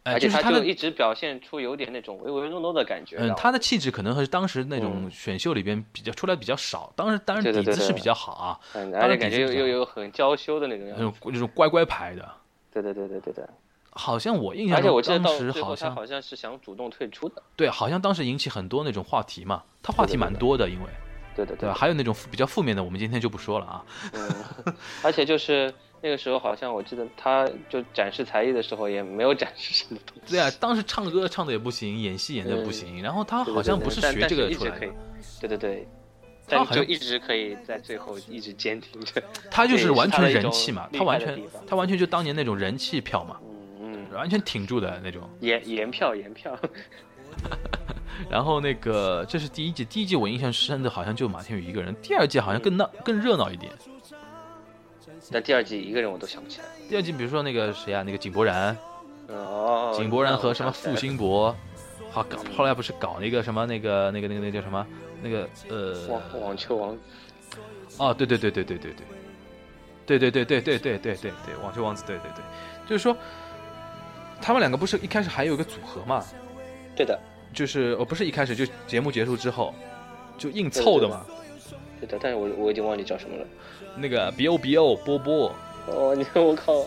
哎，而且他就一直表现出有点那种唯唯诺诺的感觉。嗯，他的气质可能和当时那种嗯选秀里边比较出来比较少。当时，当然底子是比较好啊，嗯，当而且感觉又又有很娇羞的那种那样子。种那种乖乖牌的。对对对对对对。好像我印象而且我记得中当时到最后他像好像是想主动退出的。对，好像当时引起很多那种话题嘛，他话题蛮多的，因为对对对吧？还有那种负比较负面的，我们今天就不说了啊。嗯，而且就是那个时候，好像我记得他就展示才艺的时候，也没有展示什么东西。对啊，当时唱歌唱的也不行，演戏演的不行，然后他好像不是学这个出来的，，对对对，但就一直可以在最后一直坚挺着。他就是完全的人气嘛，他完全他完全就当年那种人气票嘛，嗯嗯，完全挺住的那种。盐盐票盐票，然后那个这是第一季，第一季我印象深的好像就马天宇一个人，第二季好像更闹更热闹一点。但第二季一个人我都想不起来。第二季比如说那个谁啊，那个井柏然，井柏然和什么付辛博，好搞，后来不是搞那个什么那个那个那个那个叫什么那个呃网网球王子，哦，对对对对对对对，对对对对对对对对对，网球王子，对对对，就是说，他们两个不是一开始还有一个组合嘛，对的就是我不是一开始就节目结束之后就硬凑的嘛，对的，但是我我已经忘记叫什么了。那个 B O B O 波波，哦，你看 我靠，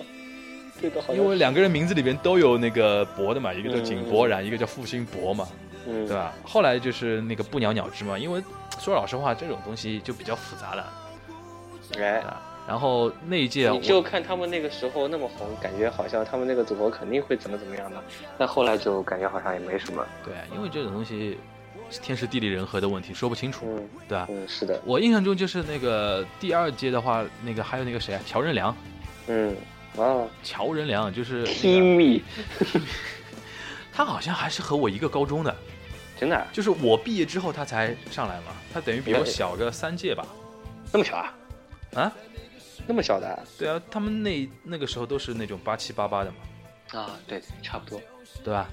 这个好因为两个人名字里边都有那个博的嘛，一个叫井柏然，一个叫付辛博嘛，嗯。对吧？后来就是那个不鸟鸟之嘛，因为说老实话，这种东西就比较复杂了，哎，啊。然后那一届你就看他们那个时候那么红，感觉好像他们那个组合肯定会怎么怎么样的，但后来就感觉好像也没什么。对，因为这种东西天时地利人和的问题，说不清楚，嗯对吧？嗯，是的，我印象中就是那个第二届的话，那个还有那个谁啊，乔任梁，嗯啊乔任梁就是那个 他好像还是和我一个高中的，真的啊就是我毕业之后他才上来嘛，他等于比我小个三届吧。那么小啊？啊，那么小的啊？对啊，他们那那个时候都是那种八七八八的嘛，啊，对，差不多。对吧？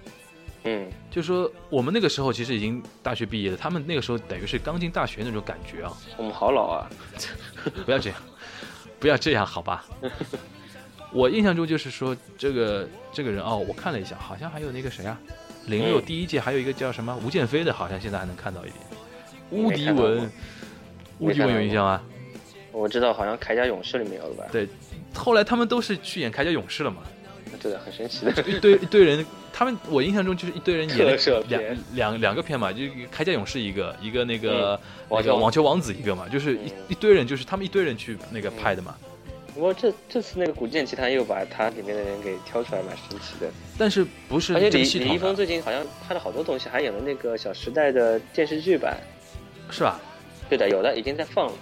嗯，就说我们那个时候其实已经大学毕业了，他们那个时候等于是刚进大学那种感觉啊。我们好老啊。不要这样，不要这样，好吧？我印象中就是说这个这个人哦，我看了一下，好像还有那个谁啊，零六嗯第一届还有一个叫什么吴建飞的，好像现在还能看到一点。乌没看到迪文过，乌迪文有印象吗？我知道，好像《铠甲勇士》里面有的吧？对，后来他们都是去演铠甲勇士了嘛，对的，很神奇的。一堆一堆人，他们我印象中就是一堆人演了两两两个片嘛，就是铠甲勇士一个，一个那个、那网球王个网球王子一个嘛，就是一、嗯一堆人，就是他们一堆人去那个拍的嘛。不过这这次那个《古剑奇谭》又把它里面的人给挑出来，蛮神奇的。但是不是而且这李李易峰最近好像拍了好多东西，还演了那个《小时代》的电视剧版。是吧？对的，有的已经在放了，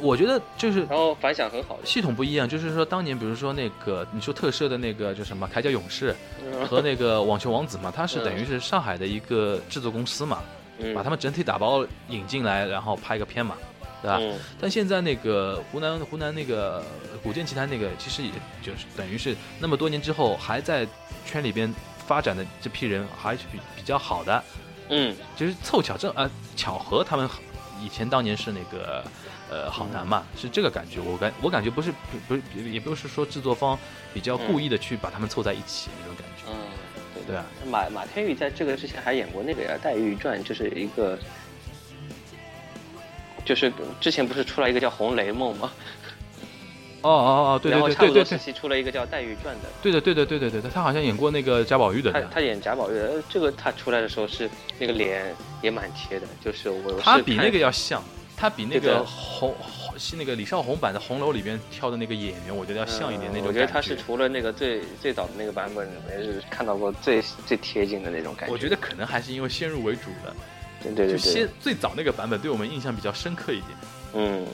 我觉得就是然后反响很好的。系统不一样，就是说当年比如说那个你说特摄的那个叫什么铠甲勇士嗯和那个网球王子嘛，它是嗯等于是上海的一个制作公司嘛，嗯把他们整体打包引进来，然后拍一个片嘛。对吧？嗯但现在那个湖南湖南那个古剑奇谭那个，其实也就是等于是那么多年之后还在圈里边发展的这批人还是比比较好的，嗯就是凑巧正啊巧合，他们以前当年是那个呃好难嘛，是这个感觉。我感我感觉不是不是也不是说制作方比较故意的去把他们凑在一起那种感觉。嗯，对对啊，马马天宇在这个之前还演过那个呀《黛玉传》，就是一个，就是之前不是出来一个叫《红雷梦》吗？哦哦哦，对然后对差不多时对对对期出了一个叫《黛玉传》的，对的对的对对对的，他好像演过那个贾宝玉的，他他演贾宝玉的，呃这个他出来的时候是那个脸也蛮贴的，就是我我是他比那个要像，他比那个红红是那个李少红版的《红楼》里边挑的那个演员，我觉得要像一点那种嗯我觉得他是除了那个最最早的那个版本里面是看到过最最贴近的那种感觉。我觉得可能还是因为先入为主的，对对对就先，最早那个版本对我们印象比较深刻一点。嗯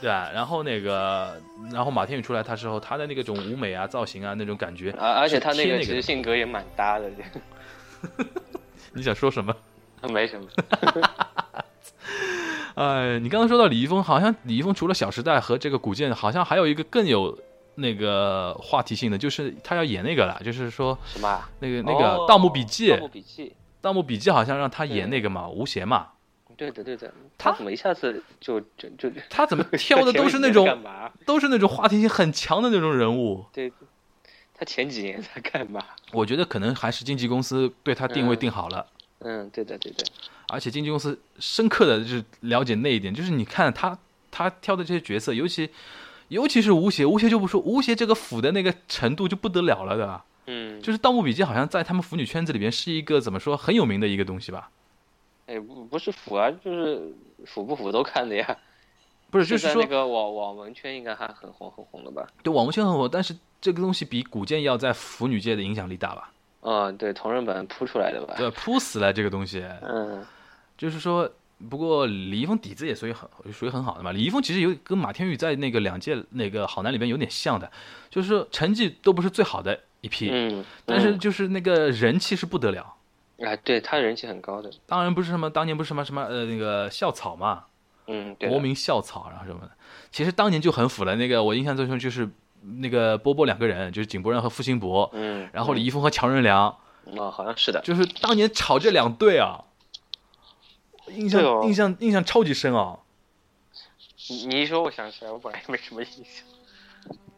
对啊？然后那个，然后马天宇出来，他时候他的那个种舞美啊、造型啊那种感觉，啊而且他那个其实性格也蛮搭的，你想说什么？没什么。哎，你刚刚说到李易峰，好像李易峰除了《小时代》和这个古剑，好像还有一个更有那个话题性的，就是他要演那个了，就是说什么啊？那个那个哦《盗墓笔记》盗墓笔记，盗墓笔记》好像让他演那个嘛，吴邪嘛，对的对的。他他怎么一下子就就就他怎么挑的都是那种 干嘛？都是那种话题性很强的那种人物。对，他前几年在干嘛？我觉得可能还是经纪公司对他定位嗯定好了。嗯，对的对的。而且经纪公司深刻的就是了解那一点，就是你看他他挑的这些角色，尤其尤其是吴邪，吴邪就不说，吴邪这个腐的那个程度就不得了了，对吧？嗯，就是《盗墓笔记》好像在他们腐女圈子里边是一个怎么说很有名的一个东西吧？哎不不是腐啊，就是腐不腐都看的呀。不是，就是说在那个网网文圈应该还很红很红的吧？对网文圈很火，但是这个东西比古剑要在腐女界的影响力大吧？嗯，对，同人本铺出来的吧？对，扑死了这个东西，嗯就是说。不过李易峰底子也属于很属于很好的嘛。李易峰其实有跟马天宇在那个两届那个好男里边有点像的，就是说成绩都不是最好的一批，嗯，但是就是那个人气是不得了。嗯啊，对他人气很高的。当然不是什么当年不是什么什么呃那个校草嘛，嗯，对国民校草，然后什么的。其实当年就很腐了。那个我印象最深就是那个波波两个人，就是井柏然和付辛博，嗯，然后李易峰和强人良，嗯哦，好像是的。就是当年炒这两队啊，印象、哦印象印象超级深啊。你你一说，我想起来，我本来也没什么印象。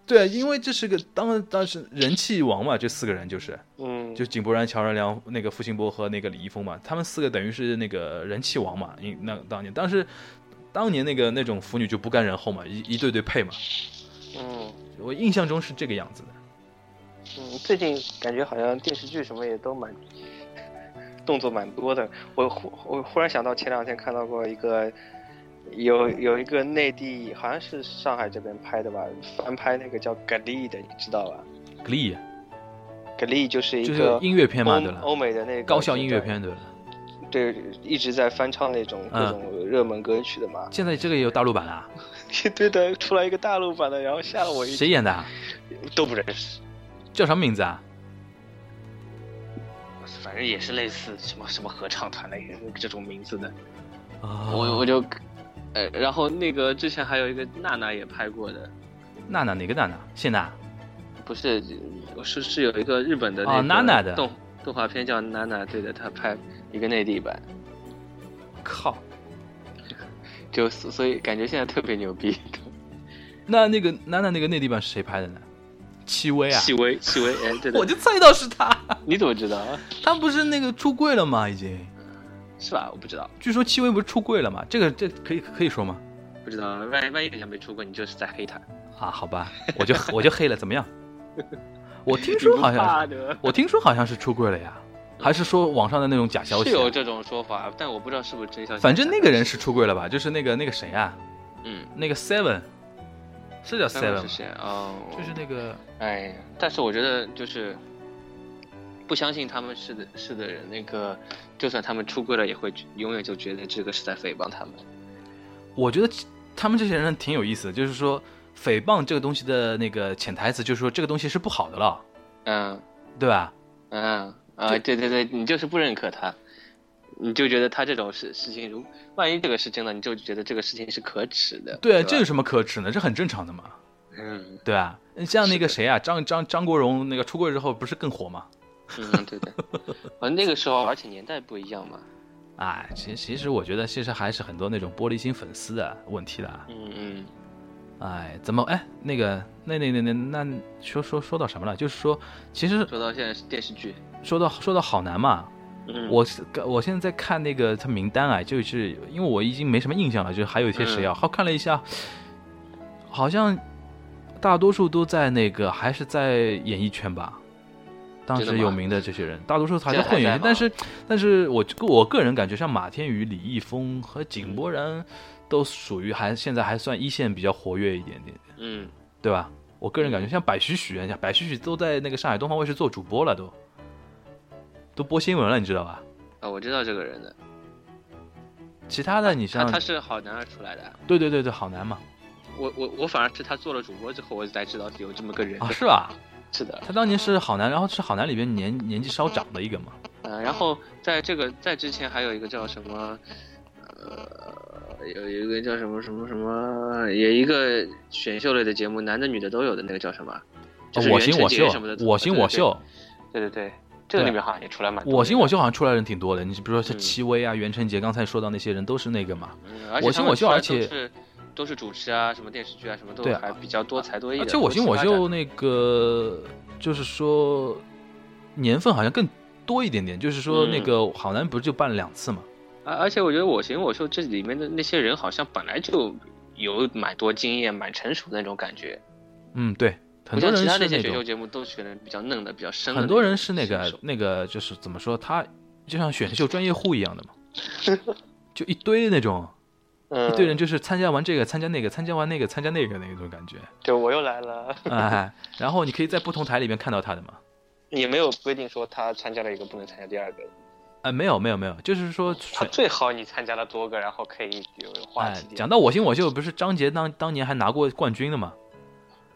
对啊，因为这是个当当时人气王嘛，这四个人就是嗯，就井柏然、乔任梁、那个付辛博和那个李易峰嘛，他们四个等于是那个人气王嘛。因那当年，当时当年那个那种腐女就不甘人后嘛，一一对对配嘛。嗯我印象中是这个样子的。嗯，最近感觉好像电视剧什么也都蛮动作蛮多的。我忽我忽然想到前两天看到过一个。有有一个内地好像是上海这边拍的吧，翻拍那个叫《蛤蜊》的，你知道吧？Glee 蛤蜊就是一个音乐片嘛，欧对了，欧美的那个高校音乐片对了。对，一直在翻唱那种各嗯种热门歌曲的嘛。现在这个也有大陆版啊？对的，出来一个大陆版的，然后吓了我一。谁演的啊？都不认识，叫什么名字啊？反正也是类似什么什么合唱团类这种名字的。啊我我就，呃，然后那个之前还有一个娜娜也拍过的，娜娜哪个娜娜？谢娜？不是，我是是有一个日本的哦那个娜娜的动动画片叫娜娜，对的，她拍一个内地版，靠！就所所以感觉现在特别牛逼。那那个娜娜那个内地版是谁拍的呢？戚薇啊？戚薇，戚薇，哎，对的，我就猜到是他。你怎么知道啊？他不是那个出柜了吗？已经？是吧？我不知道，据说戚薇不是出柜了吗？这个这可以可以说吗？不知道，万一万一人家没出柜，你就是在黑他。啊，好吧，我就我就黑了，怎么样？我听说好像我听说好像是出柜了呀，还是说网上的那种假消息啊、是有这种说法，但我不知道是不是真消息。反正那个人是出柜了吧？就是那个那个谁啊，嗯，那个 Seven，是叫 Seven？是谁？哦，就是那个哎，但是我觉得就是不相信他们是的是的人，那个就算他们出柜了，也会永远就觉得这个是在诽谤他们。我觉得他们这些人挺有意思的，就是说诽谤这个东西的那个潜台词，就是说这个东西是不好的了，嗯对吧？嗯啊，对对对，你就是不认可他。你就觉得他这种事事情，如万一这个是真的，你就觉得这个事情是可耻的。对啊，这有什么可耻呢？这很正常的嘛，嗯对啊。像那个谁啊，张张张国荣那个出柜之后不是更火吗？嗯，对的。呃，那个时候而且年代不一样嘛。哎，其实其实我觉得其实还是很多那种玻璃心粉丝的问题的。嗯嗯哎，怎么哎那个那那那那那说说说到什么了？就是说，其实说到现在是电视剧，说到说到好难嘛，嗯，我我现在在看那个他名单啊，就是因为我已经没什么印象了，就是还有一些谁啊，好看了一下，好像大多数都在那个还是在演艺圈吧。当时有名的这些人，大多数还是混演艺，但是但是我我个人感觉，像马天宇、李易峰和井柏然，都属于还现在还算一线比较活跃一点点，嗯。对吧？我个人感觉，像百许许，像百许许都在那个上海东方卫视做主播了，都都播新闻了，你知道吧？啊，我知道这个人的，其他的你像他他是好男儿出来的。对对对对，好男嘛我我我反而是他做了主播之后，我才知道有这么个人。啊，是吧？是的，他当年是好男，然后是好男里边年年纪稍长的一个嘛。嗯，然后在这个在之前还有一个叫什么，呃，有一个叫什么什么什么，有一个选秀类的节目，男的女的都有的那个叫什么？就是我行我秀什么的，我行我秀，对对对，这个里面好像也出来蛮多。我行我秀好像出来人挺多的。你比如说像嗯戚薇啊、袁成杰，刚才说到那些人都是那个嘛。嗯，我行我秀而且都是都是主持啊，什么电视剧啊，什么都还比较多才多艺的。而且我行我秀那个就是说年份好像更多一点点，就是说嗯那个好男不是就办了两次嘛？而而且我觉得我行我秀这里面的那些人好像本来就有蛮多经验、蛮成熟的那种感觉，嗯，对，很不多人他那些选秀节目都选的比较嫩的、比较深的那种新手。很多人是那个那个就是怎么说，他就像选秀专业户一样的嘛，就一堆那种。嗯，一堆人就是参加完这个，参加那个，参加完那个，参加那个那种感觉，就我又来了，哎，然后你可以在不同台里面看到他的嘛，也没有规定说他参加了一个不能参加第二个，哎，没有没有没有，就是说，他最好你参加了多个，然后可以有话哎题，点。讲到我行我秀，不是张杰当当年还拿过冠军的嘛？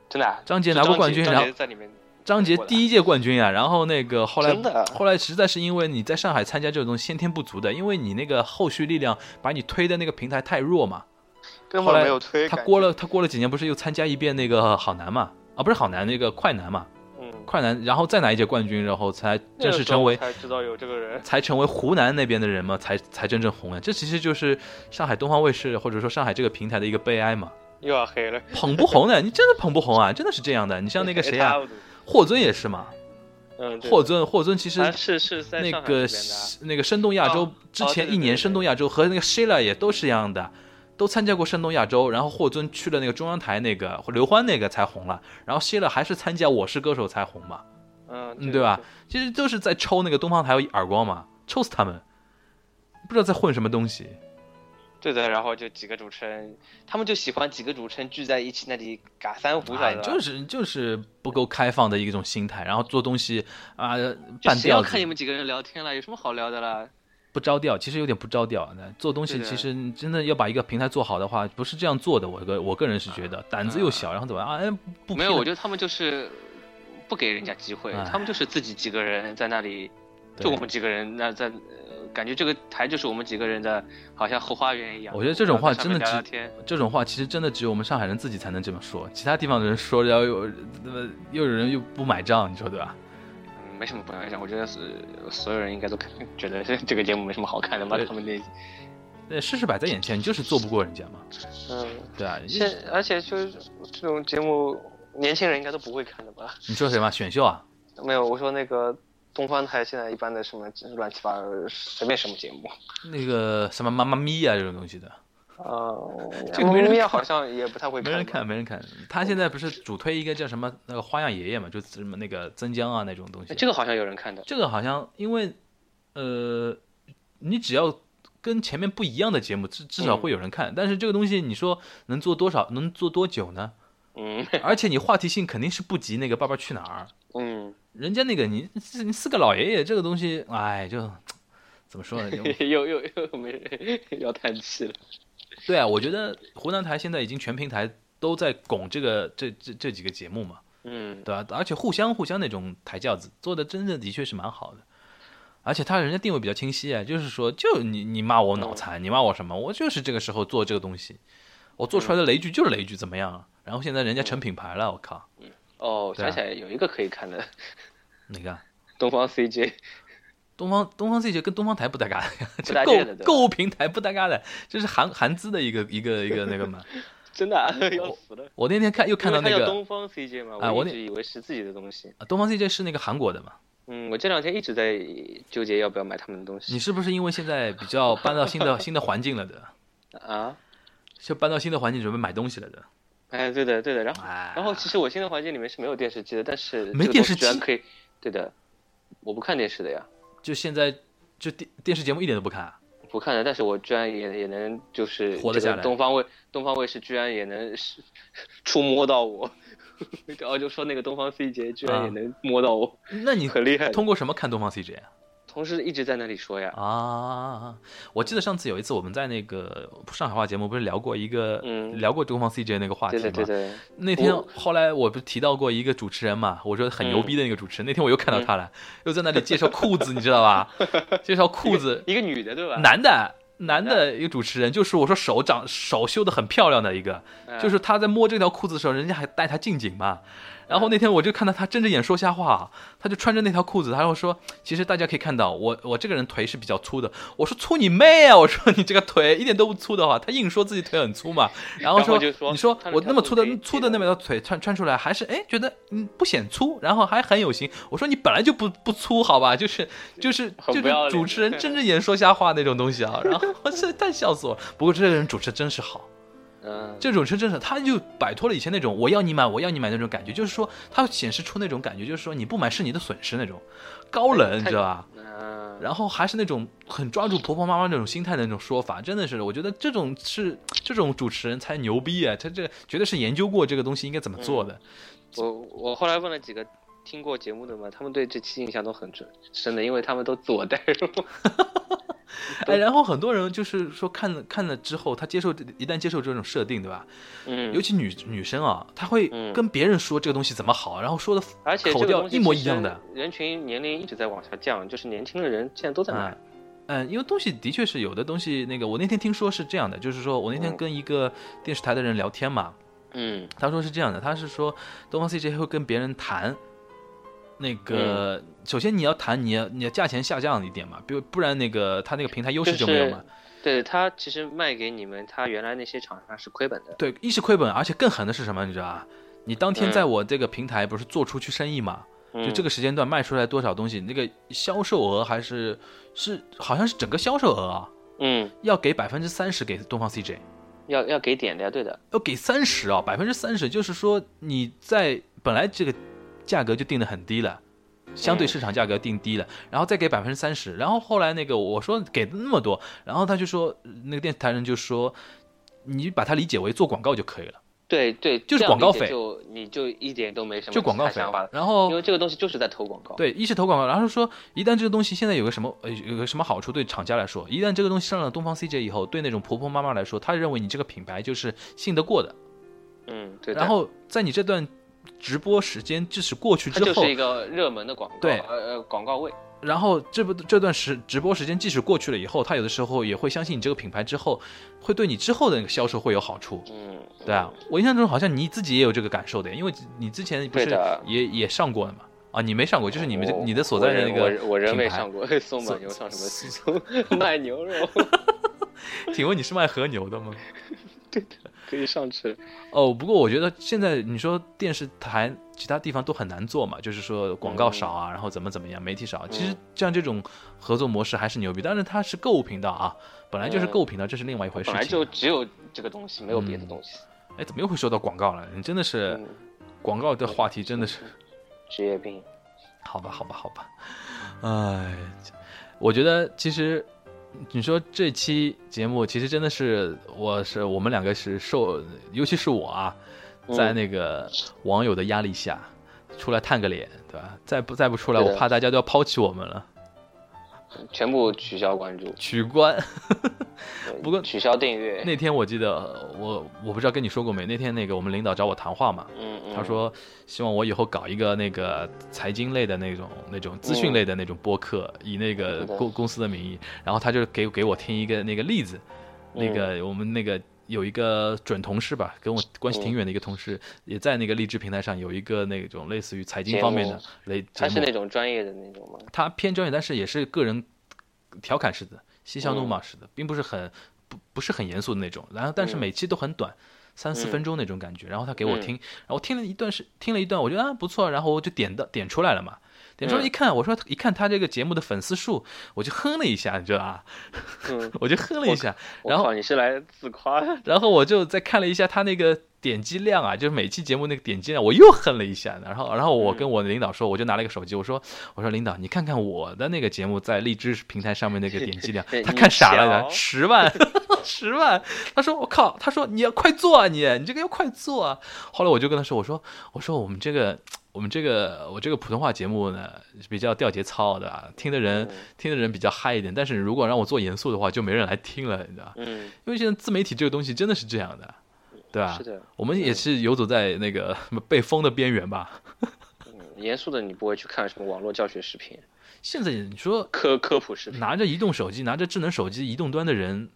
真的啊，张杰拿过冠军，然后在里面，张杰第一届冠军啊，然后那个后来后来实在是因为你在上海参加这种先天不足的，因为你那个后续力量把你推的那个平台太弱嘛。根后来本没有推。他过了他过了几年，不是又参加一遍那个好男嘛？啊，不是好男，那个快男嘛，嗯，快男，然后再拿一届冠军，然后才正式成为才知道有这个人。才成为湖南那边的人嘛，才才真正红呀。这其实就是上海东方卫视或者说上海这个平台的一个悲哀嘛。又要黑了，捧不红的，你真的捧不红啊，真的是这样的。你像那个谁啊，霍尊也是嘛，嗯，霍尊霍尊其实是是在那个那个声东亚洲哦之前一年声东亚洲和那个 Sheila 也都是一样的。都参加过声东亚洲，然后霍尊去了那个中央台那个刘欢那个才红了，然后 Sheila 还是参加我是歌手才红嘛，嗯，嗯，对吧？？其实都是在抽那个东方台耳光嘛，抽死他们，不知道在混什么东西。对的，然后就几个主持人，他们就喜欢几个主持人聚在一起那里嘎三胡？就是就是不够开放的一种心态，然后做东西啊、就半吊子谁要看你们几个人聊天了？有什么好聊的啦？不着调，其实有点不着调。那做东西其实真的要把一个平台做好的话，不是这样做的。我个我个人是觉得胆子又小，然后怎么样啊？哎，不没有，我觉得他们就是不给人家机会哎，他们就是自己几个人在那里，对就我们几个人那在，呃感觉这个台就是我们几个人的，好像后花园一样。我觉得这种话真的只聊聊天，这种话其实真的只有我们上海人自己才能这么说，其他地方的人说，然后又那么又有人又不买账，你说对吧？嗯，没什么不能讲。我觉得是所有人应该都看觉得这个节目没什么好看的吧，对他们那，那事实摆在眼前，你就是做不过人家嘛，嗯，对啊。现而且就是这种节目，年轻人应该都不会看的吧？你说什么选秀啊？没有，我说那个东方台现在一般的什么乱七八糟随便什么节目，那个什么妈妈咪呀、这种东西的，呃，这个没人咪看好像也不太会吧没人看，没人看。他现在不是主推一个叫什么那个花样爷爷嘛，就什么那个曾江啊那种东西。这个好像有人看的，这个好像因为呃，你只要跟前面不一样的节目，至至少会有人看。但是这个东西你说能做多少，能做多久呢？嗯而且你话题性肯定是不及那个《爸爸去哪儿》，嗯，人家那个你你四个老爷爷这个东西，哎，就怎么说呢？就又又又没人要叹气了，对啊，我觉得湖南台现在已经全平台都在拱这个这这这几个节目嘛，嗯，对吧、而且互相互相那种抬轿子做的真的的确是蛮好的。而且他人家定位比较清晰啊，就是说，就你你骂我脑残，你骂我什么，我就是这个时候做这个东西，我做出来的雷剧就是雷剧，怎么样？然后现在人家成品牌了，我靠！哦，想起来有一个可以看的，哪个？东方 CJ。东方东方 CJ 跟东方台不搭嘎的，这购购物平台不搭嘎的，这是韩韩资的一个一个一个那个嘛。真的啊要死了！我那天看又看到那个东方 CJ 嘛，我一直以为是自己的东西。东方 CJ 是那个韩国的嘛？嗯，我这两天一直在纠结要不要买他们的东西。你是不是因为现在比较搬到新的 新的环境了的？啊？就搬到新的环境准备买东西了的？哎，对的，对的。然后，然后其实我新的环境里面是没有电视机的，但是没电视机可以。对的，我不看电视的呀。就现在，就电电视节目一点都不看。啊不看的，但是我居然也也能就是活得下来。东方卫东方卫视居然也能 触摸到我，然后就说那个东方 CJ 居然也能摸到我，那你很厉害。通过什么看东方 CJ 啊？同事一直在那里说呀啊！我记得上次有一次我们在那个上海话节目不是聊过一个，嗯，聊过东方 CJ 那个话题吗？对对对。那天后来我不是提到过一个主持人嘛？我说很牛逼的那个主持人。那天我又看到他了，又在那里介绍裤子，你知道吧？介绍裤子，一个女的对吧？男的，男的一个主持人，就是我说手长手修的很漂亮的一个，就是他在摸这条裤子的时候，人家还带他近景嘛。然后那天我就看到他睁着眼说瞎话，他就穿着那条裤子，他后说，其实大家可以看到我我这个人腿是比较粗的。我说粗你妹啊！我说你这个腿一点都不粗的话，他硬说自己腿很粗嘛。然后说你说我那么粗的粗的那么条腿穿穿出来还是哎觉得嗯不显粗，然后还很有型。我说你本来就不不粗好吧？就是就是就是主持人睁着眼说瞎话那种东西啊。然后 我这太笑死我了。不过这个人主持真是好。这种是真的，他就摆脱了以前那种我要你买，我要你买那种感觉，就是说他显示出那种感觉，就是说你不买是你的损失那种高冷，你知道吧？然后还是那种很抓住婆婆妈妈那种心态的那种说法，真的是，我觉得这种是这种主持人才牛逼啊！他这绝对是研究过这个东西应该怎么做的。我我后来问了几个听过节目的嘛，他们对这期印象都很深的，因为他们都自我代入。哎，然后很多人就是说看了看了之后，他接受一旦接受这种设定，对吧？嗯，尤其女女生啊，她会跟别人说这个东西怎么好，然后说的而且口调一模一样的。人群年龄一直在往下降，就是年轻的人现在都在买。嗯，因为东西的确是有的东西，那个我那天听说是这样的，就是说我那天跟一个电视台的人聊天嘛，嗯，他说是这样的，他是说东方 CJ 会跟别人谈。那个，首先你要谈，你要你要价钱下降一点嘛，比如不然那个他那个平台优势就没有嘛。对他其实卖给你们，他原来那些厂商是亏本的。对，一是亏本，而且更狠的是什么？你知道吧？你当天在我这个平台不是做出去生意嘛？就这个时间段卖出来多少东西，那个销售额还是是好像是整个销售额啊。嗯。要给百分之三十给东方 CJ。要要给点的呀，对的。要给三十啊，百分之三十，就是说你在本来这个。价格就定的很低了，相对市场价格定低了，然后再给百分之三十，然后后来那个我说给那么多，然后他就说那个电视台人就说，你把它理解为做广告就可以了。对对，就是广告费，就你就一点都没什么就广告费。然后因为这个东西就是在投广告。对，一是投广告，然后说一旦这个东西现在有个什么呃有个什么好处对厂家来说，一旦这个东西上了东方 CJ 以后，对那种婆婆妈妈来说，他认为你这个品牌就是信得过的。嗯，对。然后在你这段。直播时间即使过去之后，就是一个热门的广告，对，呃呃，广告位。然后这不这段时直播时间即使过去了以后，他有的时候也会相信你这个品牌之后，会对你之后的那个销售会有好处。嗯，对啊，我印象中好像你自己也有这个感受的，因为你之前不是也也上过了嘛？啊，你没上过，就是你们你的所在的那个我我人没上过，送马牛上什么 卖牛肉？请问你是卖和牛的吗？对的。可以上车哦，不过我觉得现在你说电视台其他地方都很难做嘛，就是说广告少啊，然后怎么怎么样，媒体少。其实像这种合作模式还是牛逼，但是它是购物频道啊，本来就是购物频道，这是另外一回事。本来就只有这个东西，没有别的东西。哎，怎么又会说到广告了？你真的是广告的话题，真的是职业病。好吧，好吧，好吧。哎，我觉得其实。你说这期节目其实真的是，我是我们两个是受，尤其是我啊，在那个网友的压力下，出来探个脸，对吧？再不再不出来，我怕大家都要抛弃我们了。全部取消关注，取关。不过取消订阅。那天我记得我我不知道跟你说过没？那天那个我们领导找我谈话嘛，嗯嗯，他说希望我以后搞一个那个财经类的那种那种资讯类的那种播客，以那个公公司的名义，然后他就给给我听一个那个例子，那个我们那个。有一个准同事吧，跟我关系挺远的一个同事，也在那个励志平台上有一个那种类似于财经方面的类他是那种专业的那种吗？他偏专业，但是也是个人调侃式的、嬉笑怒骂式的，并不是很不不是很严肃的那种。然后，但是每期都很短，三四分钟那种感觉。然后他给我听，然后我听了一段是听了一段，我觉得啊不错，然后我就点的点出来了嘛。点出来一看，我说一看他这个节目的粉丝数，我就哼了一下，你知道吧？嗯，我就哼了一下。然后你是来自夸的？然后我就再看了一下他那个点击量啊，就是每期节目那个点击量，我又哼了一下。然后，然后我跟我的领导说，我就拿了一个手机，我说，我说领导，你看看我的那个节目在荔枝平台上面那个点击量，他看傻了，十万，十万。他说我靠，他说你要快做啊，你你这个要快做啊。后来我就跟他说，我说我说我们这个。我们这个我这个普通话节目呢比较掉节操的，听的人听的人比较嗨一点。但是如果让我做严肃的话，就没人来听了，你知道嗯。因为现在自媒体这个东西真的是这样的，对吧？是的。我们也是游走在那个什么被封的边缘吧。嗯，严肃的你不会去看什么网络教学视频。现在你说科科普视频，拿着移动手机，拿着智能手机移动端的人。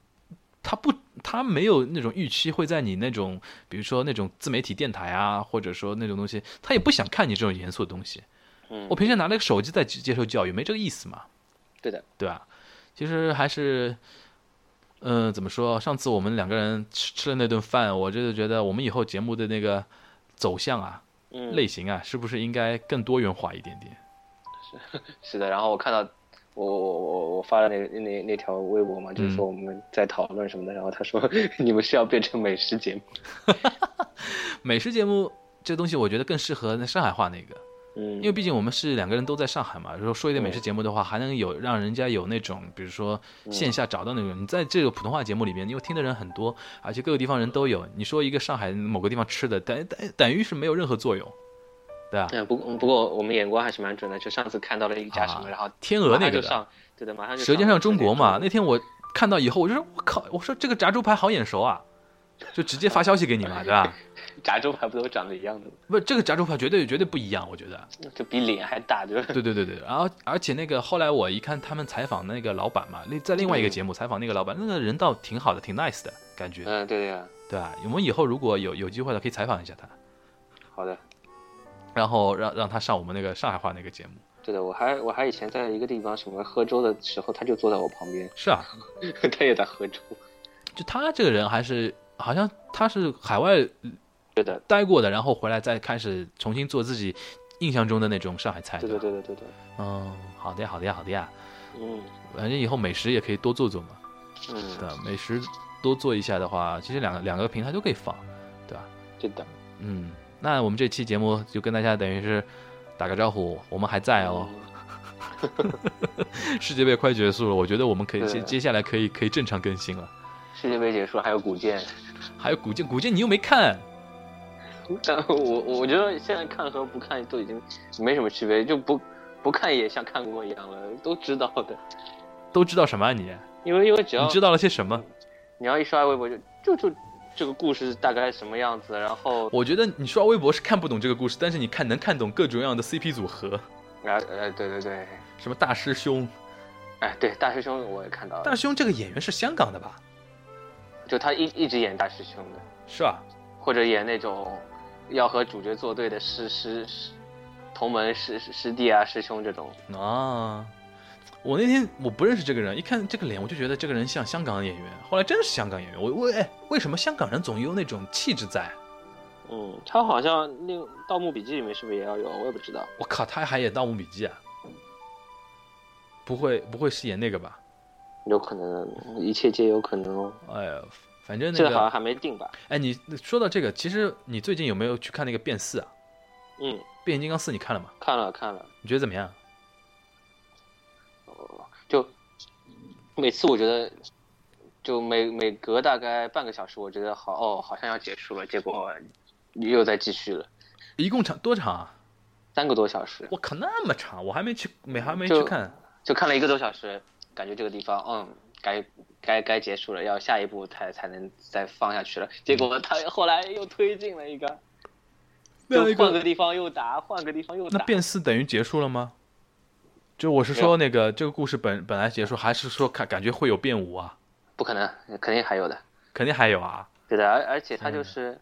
他不，他没有那种预期会在你那种，比如说那种自媒体电台啊，或者说那种东西，他也不想看你这种严肃的东西。嗯，我平时拿了个手机在接受教育，没这个意思嘛？对的，对吧？其实还是，嗯，怎么说？上次我们两个人吃吃了那顿饭，我就是觉得我们以后节目的那个走向啊，类型啊，是不是应该更多元化一点点？是 是的，然后我看到。我我我我发了那那那条微博嘛，就是说我们在讨论什么的，然后他说 你们是要变成美食节目，美食节目这东西我觉得更适合那上海话那个，嗯，因为毕竟我们是两个人都在上海嘛，如果说一点美食节目的话，还能有让人家有那种，比如说线下找到那种，你在这个普通话节目里面，因为听的人很多，而且各个地方人都有，你说一个上海某个地方吃的，等等等于是没有任何作用。对啊，嗯，不不过我们眼光还是蛮准的，就上次看到了一家什么，然后天鹅那个上，对的，马上就舌尖上中国嘛。那天我看到以后，我就说我靠，我说这个炸猪排好眼熟啊，就直接发消息给你嘛，对吧？炸猪排不都长得一样的吗？不，这个炸猪排绝对绝对不一样，我觉得，就比脸还大，对吧？对对对对。然后而且那个后来我一看他们采访那个老板嘛，那在另外一个节目采访那个老板，那个人倒挺好的，挺 nice 的感觉。嗯，对对呀，对吧？我们以后如果有有机会了，可以采访一下他。好的。然后让让他上我们那个上海话那个节目。对的，我还我还以前在一个地方什么喝粥的时候，他就坐在我旁边。是啊，他也在喝粥。就他这个人还是好像他是海外对的待过的，然后回来再开始重新做自己印象中的那种上海菜。对对对对对对。嗯，好的呀，好的呀，好的呀。嗯，反正以后美食也可以多做做嘛。嗯。对，美食多做一下的话，其实两个两个平台都可以放，对吧？对的。嗯。那我们这期节目就跟大家等于是打个招呼，我们还在哦。世界杯快结束了，我觉得我们可以接接下来可以可以正常更新了。世界杯结束还有古剑，还有古剑，古剑你又没看。但 我我觉得现在看和不看都已经没什么区别，就不不看也像看过一样了，都知道的。都知道什么啊你？因为因为只要你知道了些什么？你要一刷微博就就就。这个故事大概什么样子？然后我觉得你刷微博是看不懂这个故事，但是你看能看懂各种各样的 CP 组合。啊呃对对对，什么大师兄？哎对大师兄我也看到了。大师兄这个演员是香港的吧？就他一一直演大师兄的。是啊。或者演那种要和主角作对的师师师同门师师弟啊师兄这种啊。我那天我不认识这个人，一看这个脸，我就觉得这个人像香港的演员。后来真是香港演员，我我哎，为什么香港人总有那种气质在？嗯，他好像那《盗墓笔记》里面是不是也要有？我也不知道。我靠，他还演《盗墓笔记》啊？不会不会是演那个吧？有可能，一切皆有可能哦。哎呀，反正那个这好像还没定吧？哎，你说到这个，其实你最近有没有去看那个《变四》啊？嗯，《变形金刚四》你看了吗？看了看了。你觉得怎么样？就每次我觉得，就每每隔大概半个小时，我觉得好哦，好像要结束了，结果又在继续了。一共长多长啊？三个多小时。我靠，那么长，我还没去，没还没去看。就看了一个多小时，感觉这个地方，嗯，该该该结束了，要下一步才才能再放下去了。结果他后来又推进了一个，就换个地方又打，换个地方又打。那变四等于结束了吗？就我是说那个这个故事本本来结束，还是说感感觉会有变五啊？不可能，肯定还有的。肯定还有啊。对的，而而且他就是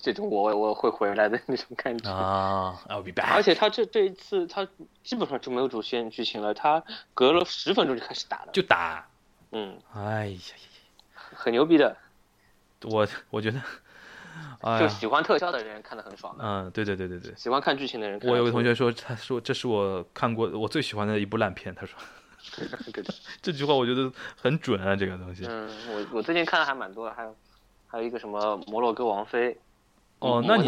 这种我我会回来的那种感觉啊，I'll be back。而且他这这一次他基本上就没有主线剧情了，他隔了十分钟就开始打了，就打。嗯，哎呀，很牛逼的。我我觉得，就喜欢特效的人看得很爽的。嗯，对对对对对。喜欢看剧情的人，我有个同学说，他说这是我看过我最喜欢的一部烂片。他说，对的，这句话我觉得很准啊，这个东西。嗯，我我最近看的还蛮多的，还有还有一个什么摩洛哥王妃。哦，那你。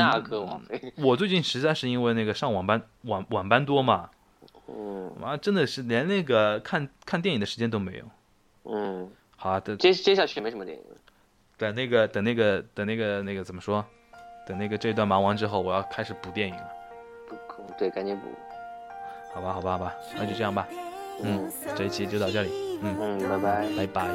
我最近实在是因为那个上晚班晚晚班多嘛，嗯，妈真的是连那个看看电影的时间都没有。嗯，好的。接接下去没什么电影。等那个，等那个，等那个，那个怎么说？等那个这一段忙完之后，我要开始补电影了。补，对，赶紧补。好吧，好吧，好吧，那就这样吧。嗯，这一期就到这里。嗯嗯，拜拜，拜拜。